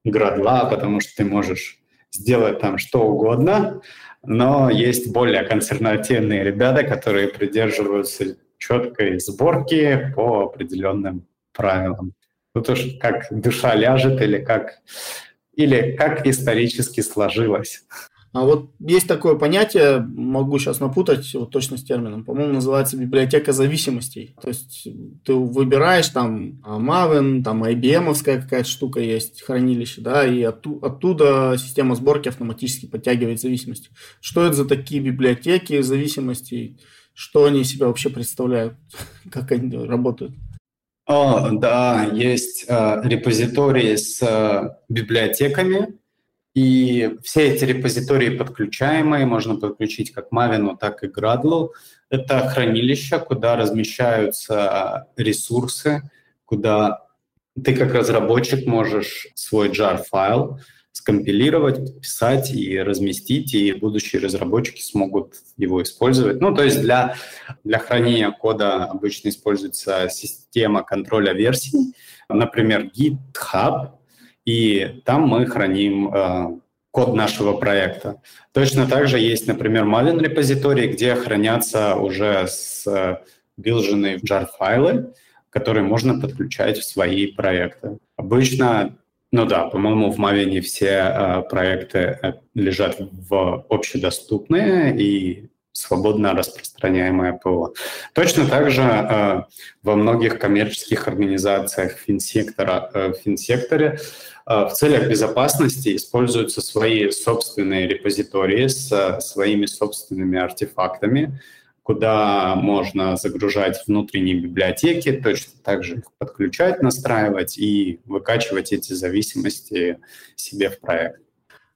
Gradle, потому что ты можешь сделать там что угодно, но есть более консервативные ребята, которые придерживаются четкой сборки по определенным правилам. Тут уж как душа ляжет или как, или как исторически сложилось. А вот есть такое понятие, могу сейчас напутать вот точно с термином, по-моему, называется библиотека зависимостей. То есть ты выбираешь там а, Maven, там IBM какая-то штука есть, хранилище, да, и отту- оттуда система сборки автоматически подтягивает зависимости. Что это за такие библиотеки зависимостей? Что они себя вообще представляют? Как они работают? О, да, есть э, репозитории с э, библиотеками, и все эти репозитории подключаемые, можно подключить как Maven, так и Gradle. Это хранилища, куда размещаются ресурсы, куда ты как разработчик можешь свой jar-файл скомпилировать, подписать и разместить, и будущие разработчики смогут его использовать. Ну, то есть для, для хранения кода обычно используется система контроля версий, например, GitHub, и там мы храним э, код нашего проекта. Точно так же есть, например, Maven репозиторий, где хранятся уже с билженные в jar файлы, которые можно подключать в свои проекты. Обычно, ну да, по-моему, в Maven все э, проекты э, лежат в общедоступные и свободно распространяемое ПО. Точно так же э, во многих коммерческих организациях финсектора, э, финсекторе э, в целях безопасности используются свои собственные репозитории с э, своими собственными артефактами, куда можно загружать внутренние библиотеки, точно так же их подключать, настраивать и выкачивать эти зависимости себе в проект.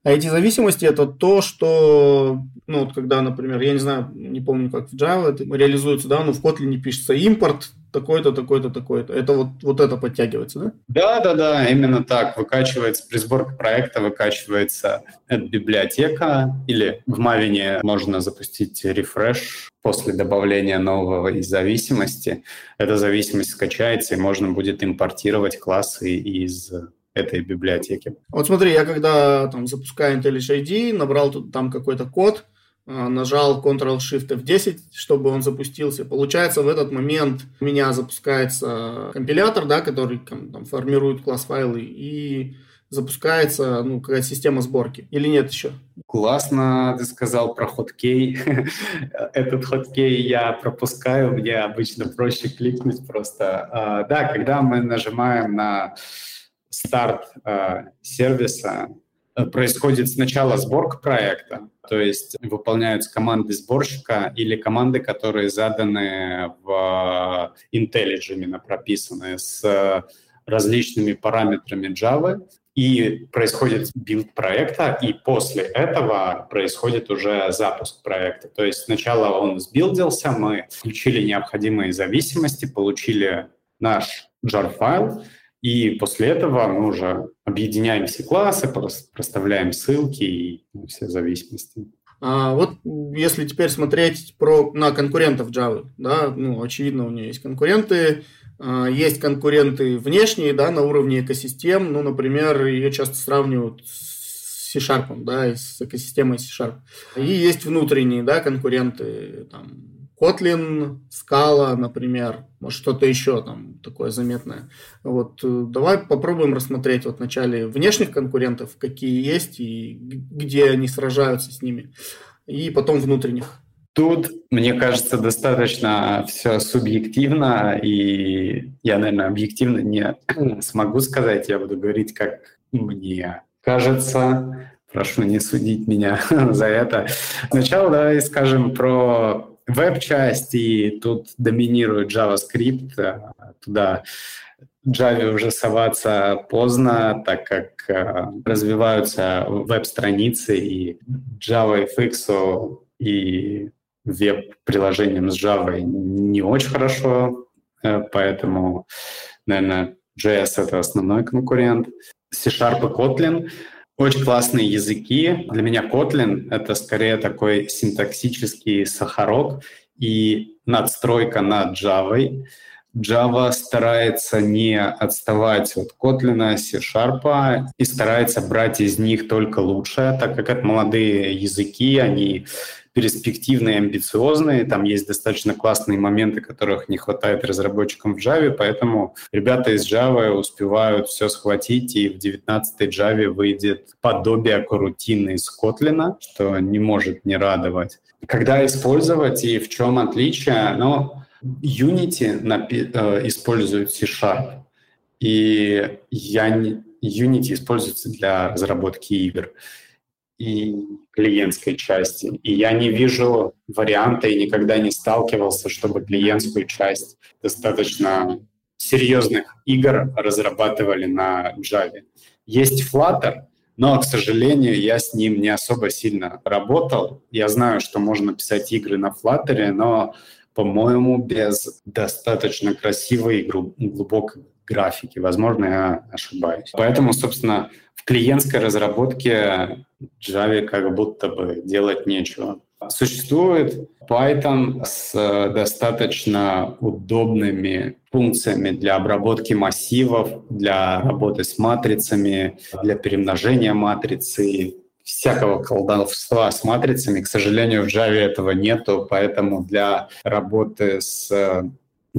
А эти зависимости это то, что, ну, вот когда, например, я не знаю, не помню, как в Java это реализуется, да, но в Kotlin пишется импорт такой-то, такой-то, такой-то. Это вот, вот это подтягивается, да? Да, да, да, именно так. Выкачивается при сборке проекта, выкачивается библиотека, или в Maven можно запустить рефреш после добавления нового из зависимости. Эта зависимость скачается, и можно будет импортировать классы из этой библиотеки. Вот смотри, я когда там запускаю IntelliJ ID, набрал тут там какой-то код, а, нажал Ctrl-Shift F10, чтобы он запустился. Получается, в этот момент у меня запускается компилятор, да, который там, формирует класс файлы, и запускается ну, какая-то система сборки. Или нет еще? Классно ты сказал про хоткей. Этот хоткей я пропускаю, мне обычно проще кликнуть просто. А, да, когда мы нажимаем на старт э, сервиса э, происходит сначала сборка проекта, то есть выполняются команды сборщика или команды, которые заданы в IntelliJ, именно прописаны с различными параметрами Java, и происходит билд проекта, и после этого происходит уже запуск проекта. То есть сначала он сбилдился, мы включили необходимые зависимости, получили наш jar-файл, и после этого мы уже объединяем все классы, проставляем ссылки и все зависимости. А вот если теперь смотреть про, на конкурентов Java, да, ну, очевидно, у нее есть конкуренты, а, есть конкуренты внешние, да, на уровне экосистем, ну, например, ее часто сравнивают с C-Sharp, да, с экосистемой C-Sharp. И есть внутренние, да, конкуренты, там, Kotlin, Scala, например, может что-то еще там такое заметное. Вот э, давай попробуем рассмотреть вот вначале внешних конкурентов, какие есть и где они сражаются с ними, и потом внутренних. Тут, мне кажется, достаточно все субъективно, и я, наверное, объективно не смогу сказать, я буду говорить, как мне кажется. Прошу не судить меня за это. Сначала давай скажем про веб-часть, и тут доминирует JavaScript. Э, туда Java уже соваться поздно, так как э, развиваются веб-страницы, и JavaFX и веб-приложением с Java не очень хорошо, э, поэтому, наверное, JS — это основной конкурент. C-Sharp и Kotlin — очень классные языки. Для меня Kotlin — это скорее такой синтаксический сахарок и надстройка над Java. Java старается не отставать от Kotlin, C-Sharp и старается брать из них только лучшее, так как это молодые языки, они перспективные, амбициозные. Там есть достаточно классные моменты, которых не хватает разработчикам в Java, поэтому ребята из Java успевают все схватить, и в 19-й Java выйдет подобие корутины из Kotlin, что не может не радовать. Когда использовать и в чем отличие? Ну, Unity э, использует C-Sharp, и я не, Unity используется для разработки игр и клиентской части. И я не вижу варианта и никогда не сталкивался, чтобы клиентскую часть достаточно серьезных игр разрабатывали на Java. Есть Flutter, но, к сожалению, я с ним не особо сильно работал. Я знаю, что можно писать игры на Flutter, но, по-моему, без достаточно красивой и глубокой графики. Возможно, я ошибаюсь. Поэтому, собственно, в клиентской разработке Java как будто бы делать нечего. Существует Python с достаточно удобными функциями для обработки массивов, для работы с матрицами, для перемножения матрицы, всякого колдовства с матрицами. К сожалению, в Java этого нету, поэтому для работы с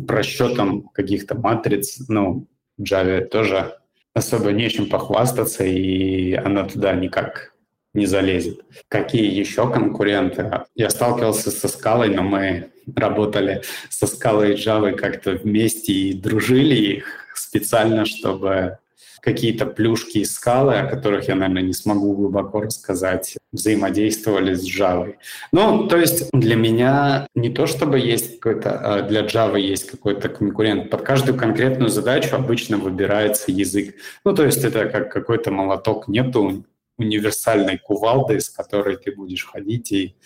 просчетом каких-то матриц, ну, Java тоже особо нечем похвастаться, и она туда никак не залезет. Какие еще конкуренты? Я сталкивался со скалой, но мы работали со скалой и Java как-то вместе и дружили их специально, чтобы какие-то плюшки из скалы, о которых я, наверное, не смогу глубоко рассказать, взаимодействовали с Java. Ну, то есть для меня не то, чтобы есть какой-то, а для Java есть какой-то конкурент. Под каждую конкретную задачу обычно выбирается язык. Ну, то есть это как какой-то молоток. Нету универсальной кувалды, с которой ты будешь ходить и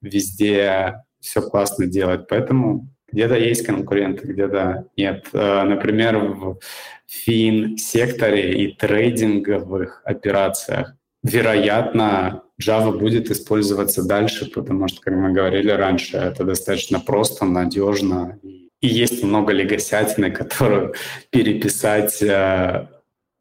везде все классно делать. Поэтому где-то есть конкуренты, где-то нет. Э, например, в фин-секторе и трейдинговых операциях, вероятно, Java будет использоваться дальше, потому что, как мы говорили раньше, это достаточно просто, надежно. И есть много легосятины, которую переписать э,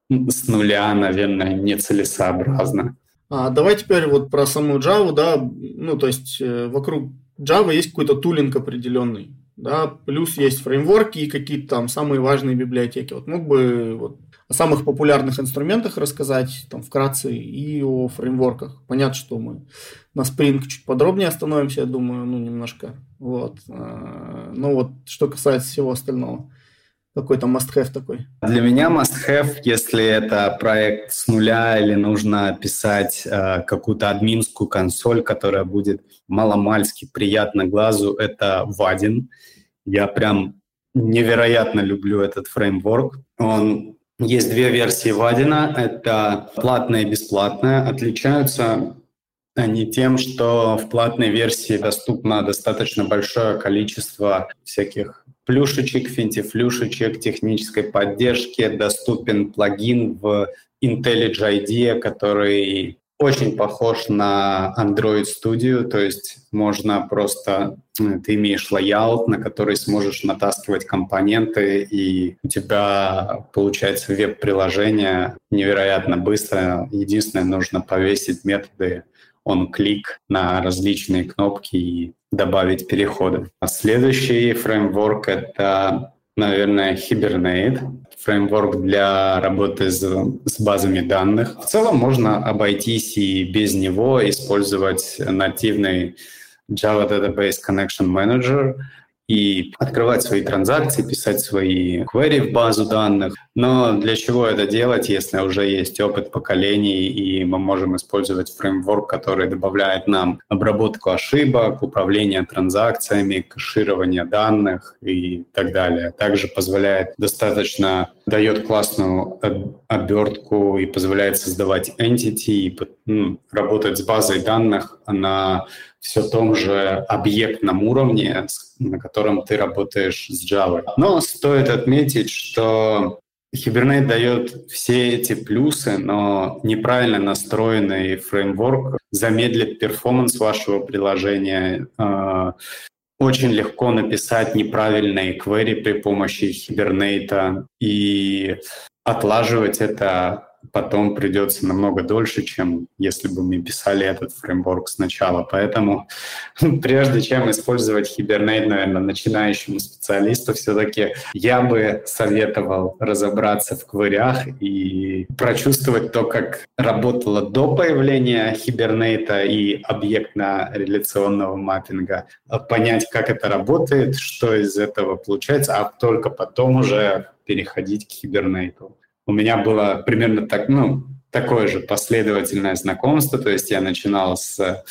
с нуля, наверное, нецелесообразно. А, давай теперь вот про саму Java, да, ну, то есть э, вокруг Java есть какой-то тулинг определенный да, плюс есть фреймворки и какие-то там самые важные библиотеки. Вот мог бы вот о самых популярных инструментах рассказать там вкратце и о фреймворках. Понятно, что мы на Spring чуть подробнее остановимся, я думаю, ну, немножко. Вот. Ну вот, что касается всего остального. Какой там must-have такой? Для меня must-have, если это проект с нуля или нужно писать э, какую-то админскую консоль, которая будет маломальски приятна глазу, это Vaadin. Я прям невероятно люблю этот фреймворк. Он есть две версии Vaadin а. Это платная и бесплатная. Отличаются они тем, что в платной версии доступно достаточно большое количество всяких плюшечек, финтифлюшечек, технической поддержки. Доступен плагин в IntelliJ IDEA, который очень похож на Android Studio, то есть можно просто, ты имеешь layout, на который сможешь натаскивать компоненты, и у тебя получается веб-приложение невероятно быстро. Единственное, нужно повесить методы он клик на различные кнопки и добавить переходы. А следующий фреймворк — это, наверное, Hibernate, фреймворк для работы с, с базами данных. В целом можно обойтись и без него использовать нативный Java Database Connection Manager — и открывать свои транзакции, писать свои query в базу данных. Но для чего это делать, если уже есть опыт поколений, и мы можем использовать фреймворк, который добавляет нам обработку ошибок, управление транзакциями, кэширование данных и так далее. Также позволяет достаточно, дает классную обертку и позволяет создавать entity, и ну, работать с базой данных на все том же объектном уровне, на котором ты работаешь с Java. Но стоит отметить, что Hibernate дает все эти плюсы, но неправильно настроенный фреймворк замедлит перформанс вашего приложения. А, очень легко написать неправильные query при помощи Hibernate и отлаживать это потом придется намного дольше, чем если бы мы писали этот фреймворк сначала. Поэтому прежде чем использовать Hibernate, наверное, начинающему специалисту, все-таки я бы советовал разобраться в квырях и прочувствовать то, как работало до появления Hibernate и объектно-реляционного маппинга, понять, как это работает, что из этого получается, а только потом уже переходить к Hibernate у меня было примерно так, ну, такое же последовательное знакомство, то есть я начинал с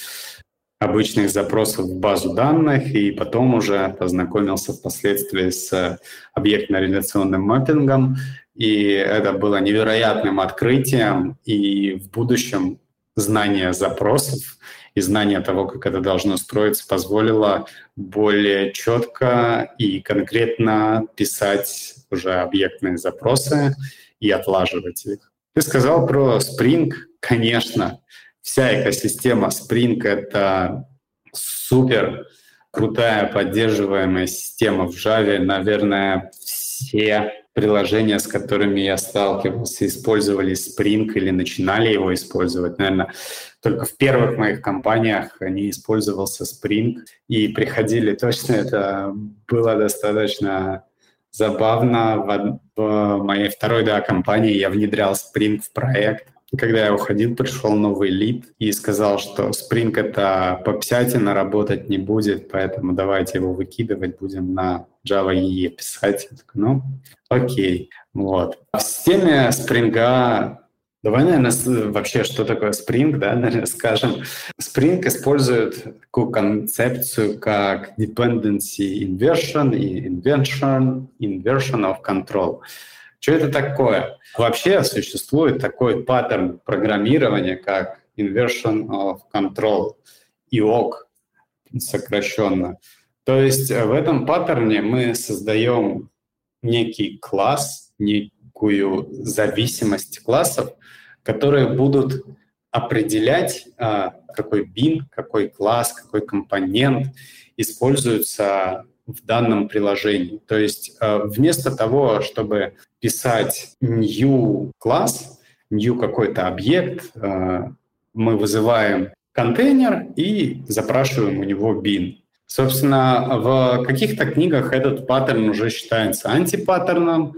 обычных запросов в базу данных, и потом уже познакомился впоследствии с объектно-реляционным маппингом, и это было невероятным открытием, и в будущем знание запросов и знание того, как это должно строиться, позволило более четко и конкретно писать уже объектные запросы и отлаживать их. Ты сказал про Spring. Конечно, вся экосистема Spring — это супер крутая поддерживаемая система в Java. Наверное, все приложения, с которыми я сталкивался, использовали Spring или начинали его использовать. Наверное, только в первых моих компаниях не использовался Spring, и приходили точно, это было достаточно забавно. В, моей второй да, компании я внедрял Spring в проект, когда я уходил, пришел новый лид и сказал, что Spring это попсятина, работать не будет, поэтому давайте его выкидывать, будем на Java EE писать. Я такой, ну, окей. Вот. В системе Spring Давай, наверное, вообще, что такое Spring, да, наверное, скажем. Spring использует такую концепцию, как dependency inversion и inversion, inversion of control. Что это такое? Вообще существует такой паттерн программирования, как inversion of control, IOC сокращенно. То есть в этом паттерне мы создаем некий класс, некую зависимость классов, которые будут определять, а, какой бин, какой класс, какой компонент используется в данном приложении. То есть а, вместо того, чтобы писать new класс, new какой-то объект, э, мы вызываем контейнер и запрашиваем у него bin. Собственно, в каких-то книгах этот паттерн уже считается антипаттерном,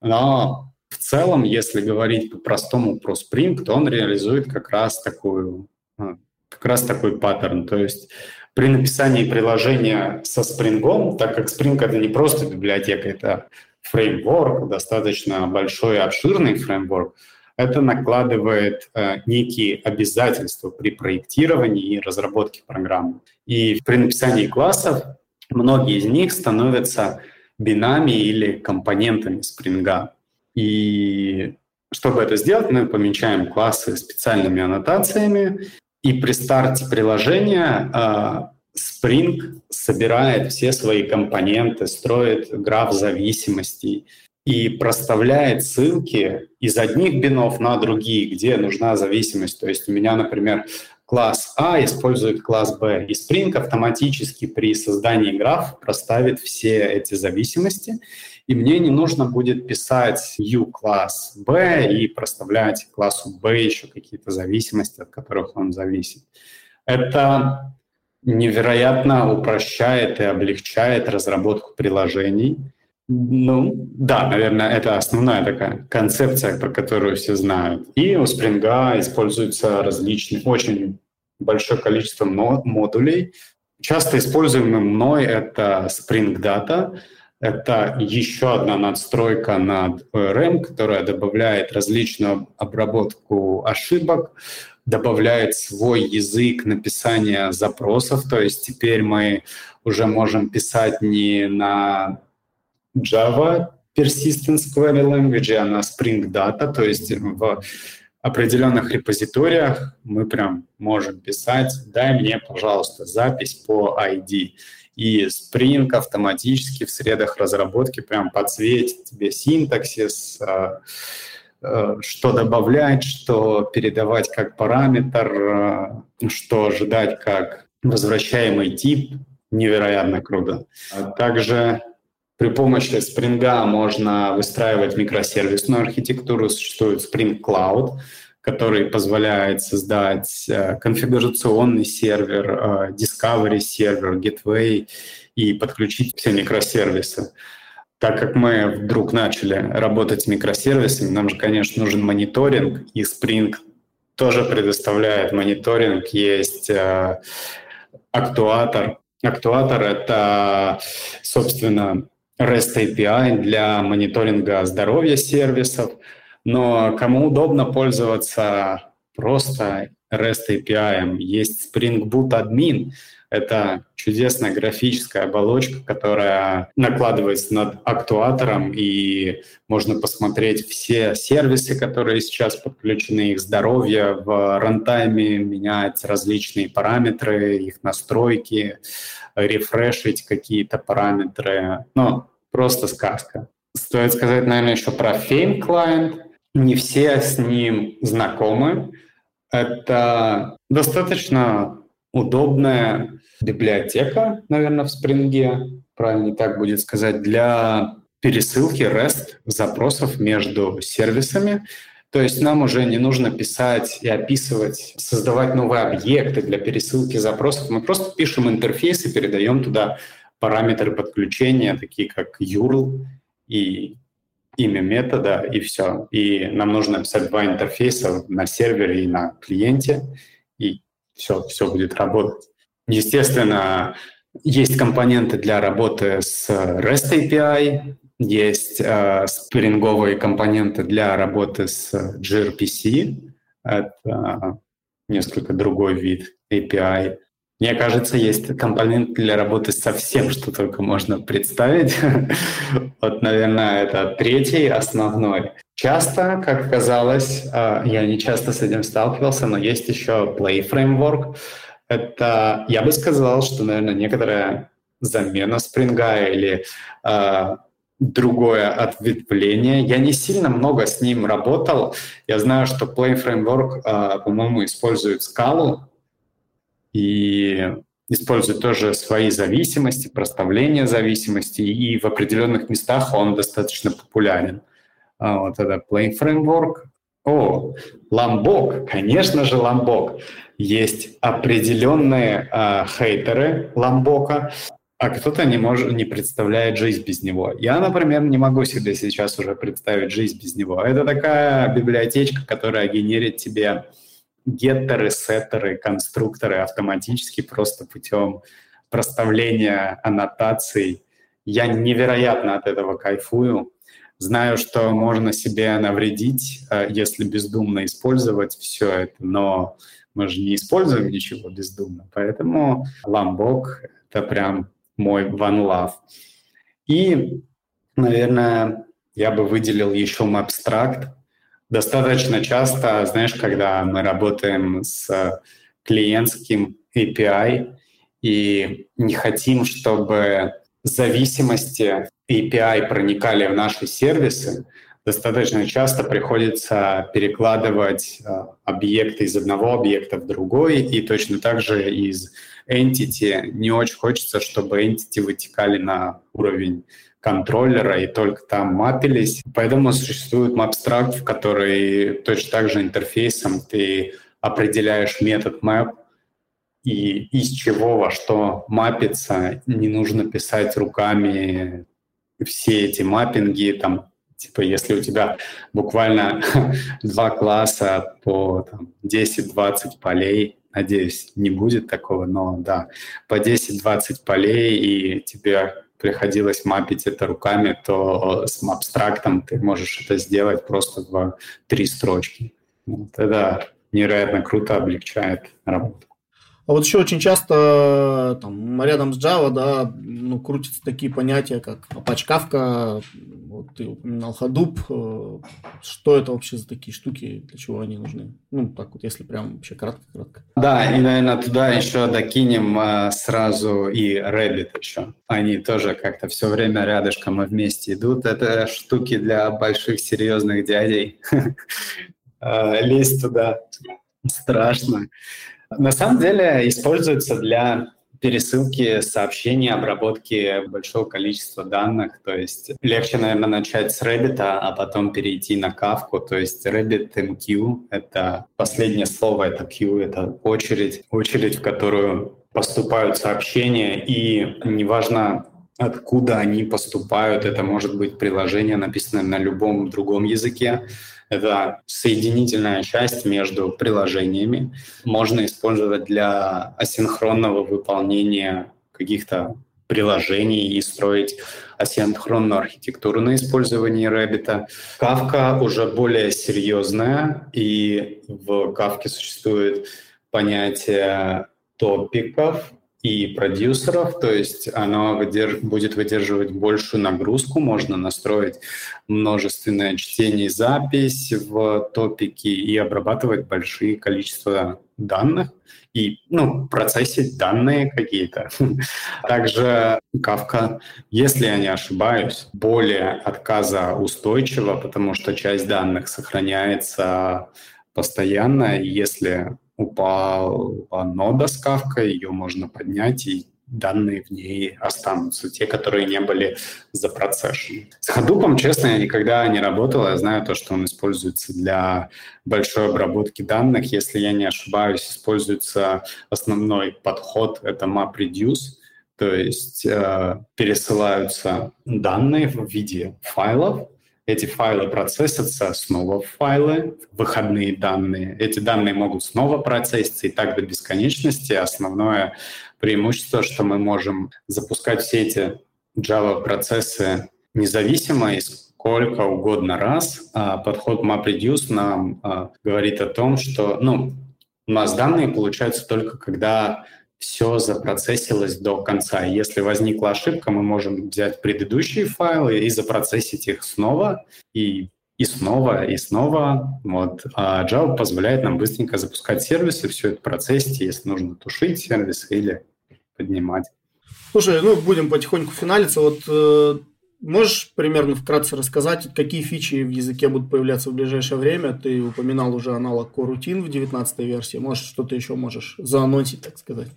но в целом, если говорить по-простому про Spring, то он реализует как раз такую, э, как раз такой паттерн. То есть при написании приложения со Spring, так как Spring — это не просто библиотека, это фреймворк, достаточно большой обширный фреймворк, это накладывает э, некие обязательства при проектировании и разработке программы. И при написании классов многие из них становятся бинами или компонентами спринга. И чтобы это сделать, мы помечаем классы специальными аннотациями, и при старте приложения э, Spring собирает все свои компоненты, строит граф зависимостей и проставляет ссылки из одних бинов на другие, где нужна зависимость. То есть у меня, например, класс А использует класс Б, и Spring автоматически при создании граф проставит все эти зависимости, и мне не нужно будет писать U класс B и проставлять классу B еще какие-то зависимости, от которых он зависит. Это невероятно упрощает и облегчает разработку приложений. Ну, да, наверное, это основная такая концепция, про которую все знают. И у Spring используются различные, очень большое количество модулей. Часто используемый мной это Spring Data. Это еще одна надстройка над ORM, которая добавляет различную обработку ошибок, добавляет свой язык написания запросов, то есть теперь мы уже можем писать не на Java Persistence Query Language, а на Spring Data, то есть в определенных репозиториях мы прям можем писать «дай мне, пожалуйста, запись по ID». И Spring автоматически в средах разработки прям подсветит тебе синтаксис, а, Э, что добавлять, что передавать как параметр, э, что ожидать как возвращаемый тип. Невероятно круто. А также при помощи Spring можно выстраивать микросервисную архитектуру. Существует Spring Cloud, который позволяет создать э, конфигурационный сервер, discovery сервер, gateway и подключить все микросервисы. Так как мы вдруг начали работать с микросервисами, нам же, конечно, нужен мониторинг, и Spring тоже предоставляет мониторинг. Есть э, Actuator. Actuator — это, собственно, REST API для мониторинга здоровья сервисов. Но кому удобно пользоваться просто REST API? Есть Spring Boot Admin. Это чудесная графическая оболочка, которая накладывается над актуатором, и можно посмотреть все сервисы, которые сейчас подключены, их здоровье в рантайме, менять различные параметры, их настройки, рефрешить какие-то параметры. Ну, просто сказка. Стоит сказать, наверное, еще про Fame Client. Не все с ним знакомы. Это достаточно удобная библиотека, наверное, в Spring, правильно так будет сказать, для пересылки REST запросов между сервисами. То есть нам уже не нужно писать и описывать, создавать новые объекты для пересылки запросов. Мы просто пишем интерфейс и передаем туда параметры подключения, такие как URL и имя метода, и все. И нам нужно написать два интерфейса на сервере и на клиенте, и все, все будет работать. Естественно, есть компоненты для работы с REST API, есть э, спринговые компоненты для работы с gRPC. Это несколько другой вид API. Мне кажется, есть компонент для работы со всем, что только можно представить. вот, наверное, это третий, основной. Часто, как оказалось, э, я не часто с этим сталкивался, но есть еще Play Framework, это, я бы сказал, что, наверное, некоторая замена спринга или э, другое ответвление. Я не сильно много с ним работал. Я знаю, что Play Framework, э, по-моему, использует скалу и использует тоже свои зависимости, проставление зависимости, и в определенных местах он достаточно популярен. А вот это Play Framework. О, Ламбок, конечно же, Ламбок есть определенные э, хейтеры Ламбока, а кто-то не, может, не представляет жизнь без него. Я, например, не могу себе сейчас уже представить жизнь без него. Это такая библиотечка, которая генерит тебе геттеры, сеттеры, конструкторы автоматически просто путем проставления аннотаций. Я невероятно от этого кайфую. Знаю, что можно себе навредить, э, если бездумно использовать все это, но мы же не используем ничего бездумно, поэтому ламбок — это прям мой one love. И, наверное, я бы выделил еще Mapstract. Достаточно часто, знаешь, когда мы работаем с клиентским API и не хотим, чтобы зависимости API проникали в наши сервисы, достаточно часто приходится перекладывать э, объекты из одного объекта в другой, и точно так же из entity не очень хочется, чтобы entity вытекали на уровень контроллера и только там мапились. Поэтому существует MapStruct, в который точно так же интерфейсом ты определяешь метод map, и из чего во что мапится, не нужно писать руками все эти маппинги, там Типа, если у тебя буквально два класса по 10-20 полей, надеюсь, не будет такого, но да, по 10-20 полей, и тебе приходилось мапить это руками, то с абстрактом ты можешь это сделать просто в три строчки. Вот это невероятно круто облегчает работу. А вот еще очень часто там, рядом с Java да, ну, крутятся такие понятия, как Apache Kafka, вот ты упоминал Hadoop. Э, что это вообще за такие штуки, для чего они нужны? Ну, так вот, если прям вообще кратко-кратко. Да, и, наверное, туда еще докинем а, сразу и Rabbit еще. Они тоже как-то все время рядышком и вместе идут. Это штуки для больших серьезных дядей. А, лезть туда страшно. На самом деле используется для пересылки сообщений, обработки большого количества данных. То есть легче, наверное, начать с Rabbit, а потом перейти на Kafka. То есть Rabbit MQ — это последнее слово, это Q, это очередь, очередь, в которую поступают сообщения, и неважно, откуда они поступают, это может быть приложение, написанное на любом другом языке, это соединительная часть между приложениями. Можно использовать для асинхронного выполнения каких-то приложений и строить асинхронную архитектуру на использовании Rabbit. Kafka уже более серьезная, и в Kafka существует понятие топиков и продюсеров, то есть оно выдерж... будет выдерживать большую нагрузку, можно настроить множественное чтение и запись в топике и обрабатывать большие количества данных и ну, процессить данные какие-то. Также Kafka, если я не ошибаюсь, более отказа устойчива, потому что часть данных сохраняется постоянно, и если упала нода с Kafka, ее можно поднять, и данные в ней останутся, те, которые не были запроцессорены. С Hadoop, честно, я никогда не работал. Я знаю то, что он используется для большой обработки данных. Если я не ошибаюсь, используется основной подход — это MapReduce, то есть э, пересылаются данные в виде файлов, эти файлы процессятся, снова в файлы, выходные данные. Эти данные могут снова процесситься и так до бесконечности. Основное преимущество, что мы можем запускать все эти Java-процессы независимо и сколько угодно раз. А подход MapReduce нам а, говорит о том, что ну, у нас данные получаются только когда все запроцессилось до конца. Если возникла ошибка, мы можем взять предыдущие файлы и запроцессить их снова, и, и снова, и снова. Вот. А Java позволяет нам быстренько запускать сервисы, все это процессить, если нужно тушить сервисы или поднимать. Слушай, ну будем потихоньку финалиться. Вот э, можешь примерно вкратце рассказать, какие фичи в языке будут появляться в ближайшее время? Ты упоминал уже аналог coroutine в 19 версии. Может, что-то еще можешь заанонсить, так сказать?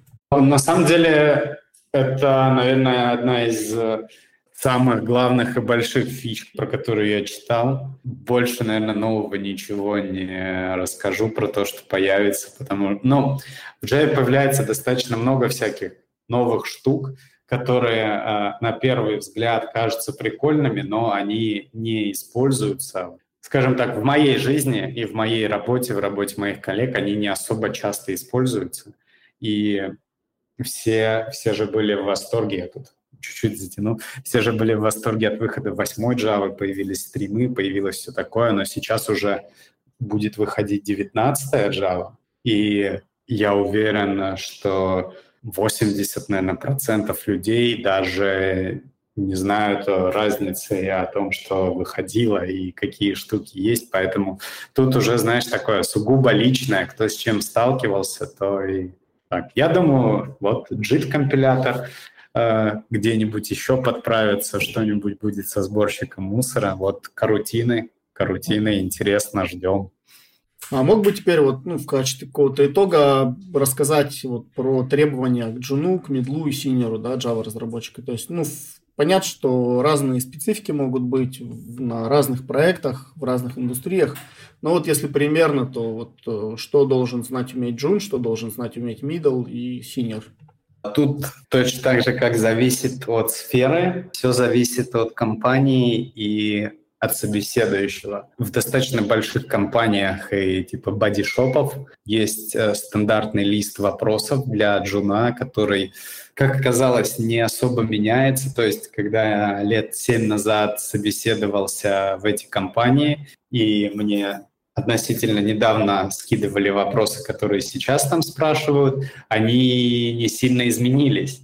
На самом деле, это, наверное, одна из э, самых главных и больших фич, про которые я читал. Больше, наверное, нового ничего не расскажу про то, что появится, потому что, ну, в Java появляется достаточно много всяких новых штук, которые э, на первый взгляд кажутся прикольными, но они не используются. Скажем так, в моей жизни и в моей работе, в работе моих коллег, они не особо часто используются. И все, все же были в восторге, я тут чуть-чуть затянул, все же были в восторге от выхода восьмой Java, появились стримы, появилось все такое, но сейчас уже будет выходить 19 Java, и я уверен, что 80, наверное, процентов людей даже не знают разницы о том, что выходило и какие штуки есть. Поэтому тут уже, знаешь, такое сугубо личное, кто с чем сталкивался, то и так. Я думаю, вот JIT-компилятор э, где-нибудь еще подправится, что-нибудь будет со сборщиком мусора. Вот карутины, карутины, интересно, ждем. А мог бы теперь вот, ну, в качестве какого-то итога рассказать вот про требования к джуну, к медлу и синеру, да, Java разработчика. То есть, ну, понятно, что разные специфики могут быть на разных проектах, в разных индустриях. Но вот если примерно, то вот э, что должен знать уметь джун, что должен знать уметь middle и senior? Тут точно так же, как зависит от сферы, все зависит от компании и от собеседующего. В достаточно больших компаниях и типа бодишопов есть э, стандартный лист вопросов для джуна, который, как оказалось, не особо меняется. То есть, когда я лет семь назад собеседовался в эти компании, и мне относительно недавно скидывали вопросы, которые сейчас там спрашивают, они не сильно изменились.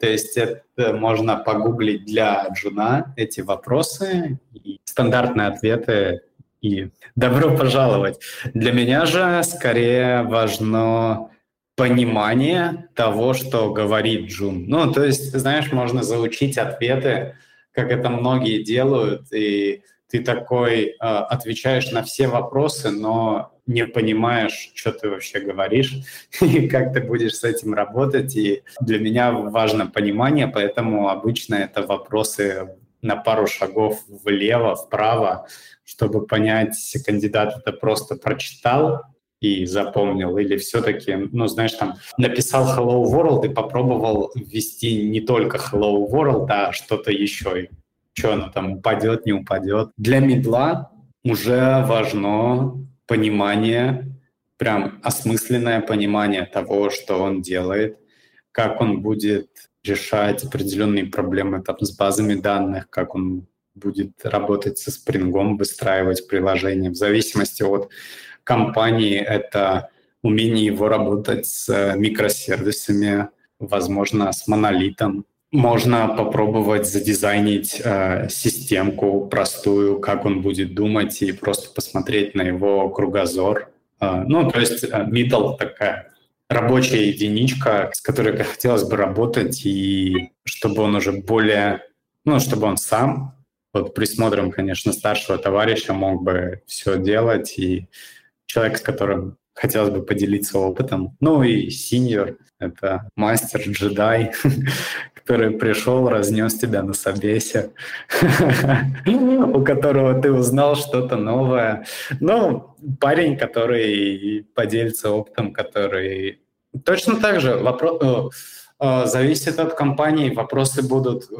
То есть это можно погуглить для джуна эти вопросы, и стандартные ответы и добро пожаловать. Для меня же скорее важно понимание того, что говорит Джун. Ну, то есть, знаешь, можно заучить ответы, как это многие делают, и ты такой э, отвечаешь на все вопросы, но не понимаешь, что ты вообще говоришь и как ты будешь с этим работать. И для меня важно понимание, поэтому обычно это вопросы на пару шагов влево, вправо, чтобы понять, кандидат это просто прочитал и запомнил, или все-таки, ну, знаешь, там, написал Hello World и попробовал ввести не только Hello World, а что-то еще, что оно там упадет, не упадет. Для медла уже важно понимание, прям осмысленное понимание того, что он делает, как он будет решать определенные проблемы там, с базами данных, как он будет работать со спрингом, выстраивать приложение. В зависимости от компании это умение его работать с микросервисами, возможно, с монолитом. Можно попробовать задизайнить э, системку простую, как он будет думать, и просто посмотреть на его кругозор. Э, ну, то есть э, middle такая рабочая единичка, с которой хотелось бы работать, и чтобы он уже более, ну, чтобы он сам под присмотром, конечно, старшего товарища мог бы все делать, и человек, с которым хотелось бы поделиться опытом. Ну и синьор — это мастер, джедай, который пришел, разнес тебя на собесе, у которого ты узнал что-то новое. Ну, парень, который поделится опытом, который... Точно так же вопрос... Э, э, зависит от компании, вопросы будут э,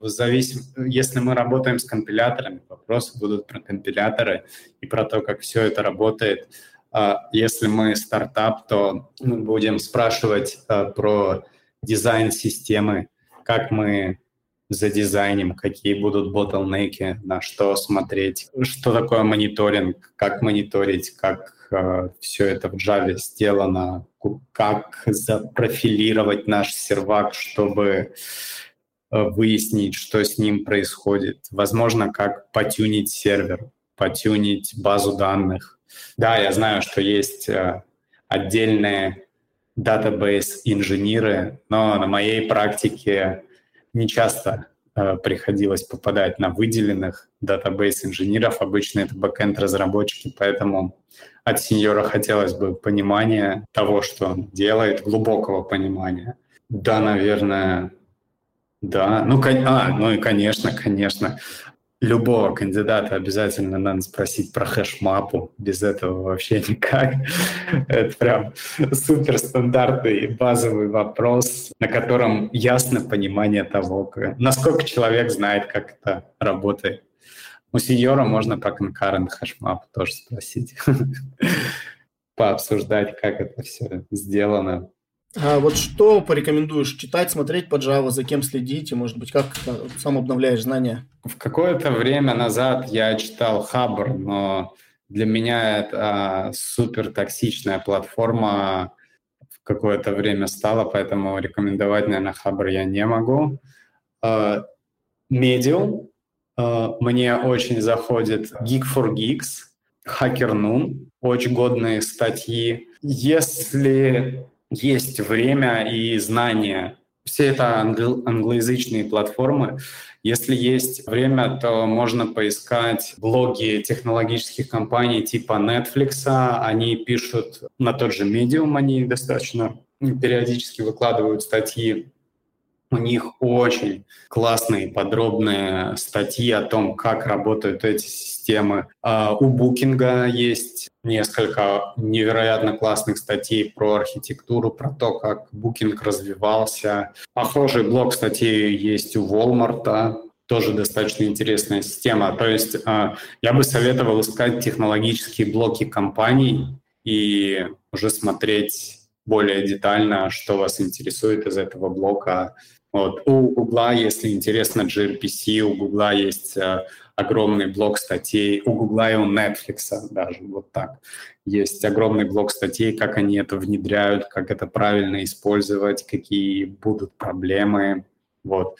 зависим, если мы работаем с компиляторами, вопросы будут про компиляторы и про то, как все это работает. А если мы стартап, то мы будем спрашивать а, про дизайн системы, как мы задизайним, какие будут ботлнеки, на что смотреть, что такое мониторинг, как мониторить, как э, все это в Java сделано, как запрофилировать наш сервак, чтобы выяснить, что с ним происходит. Возможно, как потюнить сервер, потюнить базу данных. Да, я знаю, что есть э, отдельные database инженеры, но на моей практике не часто э, приходилось попадать на выделенных database инженеров. Обычно это бэкенд разработчики, поэтому от сеньора хотелось бы понимания того, что он делает, глубокого понимания. Да, наверное, да, ну, а, ну и конечно, конечно. Любого кандидата обязательно надо спросить про хэш-мапу. Без этого вообще никак. Это прям суперстандартный базовый вопрос, на котором ясно понимание того, насколько человек знает, как это работает. У сеньора можно по concurrent hash map тоже спросить, пообсуждать, как это все сделано. А вот что порекомендуешь читать, смотреть по Java, за кем следить, и, может быть, как сам обновляешь знания? В какое-то время назад я читал Хабр, но для меня это а, супер токсичная платформа в какое-то время стала, поэтому рекомендовать, наверное, Хабр я не могу. А, Medium. А, мне очень заходит Geek for Geeks, Hacker Noon, очень годные статьи. Если есть время и знания. Все это англ- англоязычные платформы. Если есть время, то можно поискать блоги технологических компаний типа Netflix. Они пишут на тот же Medium, они достаточно периодически выкладывают статьи у них очень классные подробные статьи о том, как работают эти системы. А у Букинга есть несколько невероятно классных статей про архитектуру, про то, как Букинг развивался. Похожий блок статей есть у Walmart, тоже достаточно интересная система. То есть а, я бы советовал искать технологические блоки компаний и уже смотреть более детально, что вас интересует из этого блока, вот. У Гугла, если интересно gRPC, у Гугла есть э, огромный блок статей, у Гугла и у Netflix даже вот так. Есть огромный блок статей, как они это внедряют, как это правильно использовать, какие будут проблемы. Вот.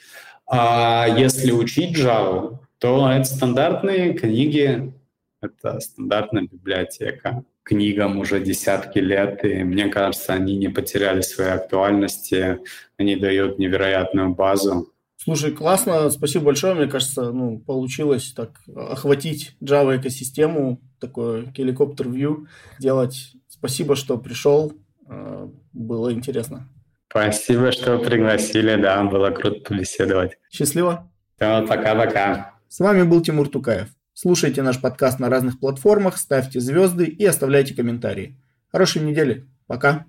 А если учить Java, то это стандартные книги, это стандартная библиотека книгам уже десятки лет, и мне кажется, они не потеряли своей актуальности, они дают невероятную базу. Слушай, классно, спасибо большое. Мне кажется, ну, получилось так охватить Java экосистему, такой геликоптер view делать. Спасибо, что пришел, э, было интересно. Спасибо, что пригласили, да, было круто побеседовать. Счастливо. Все, пока-пока. С вами был Тимур Тукаев. Слушайте наш подкаст на разных платформах, ставьте звезды и оставляйте комментарии. Хорошей недели. Пока.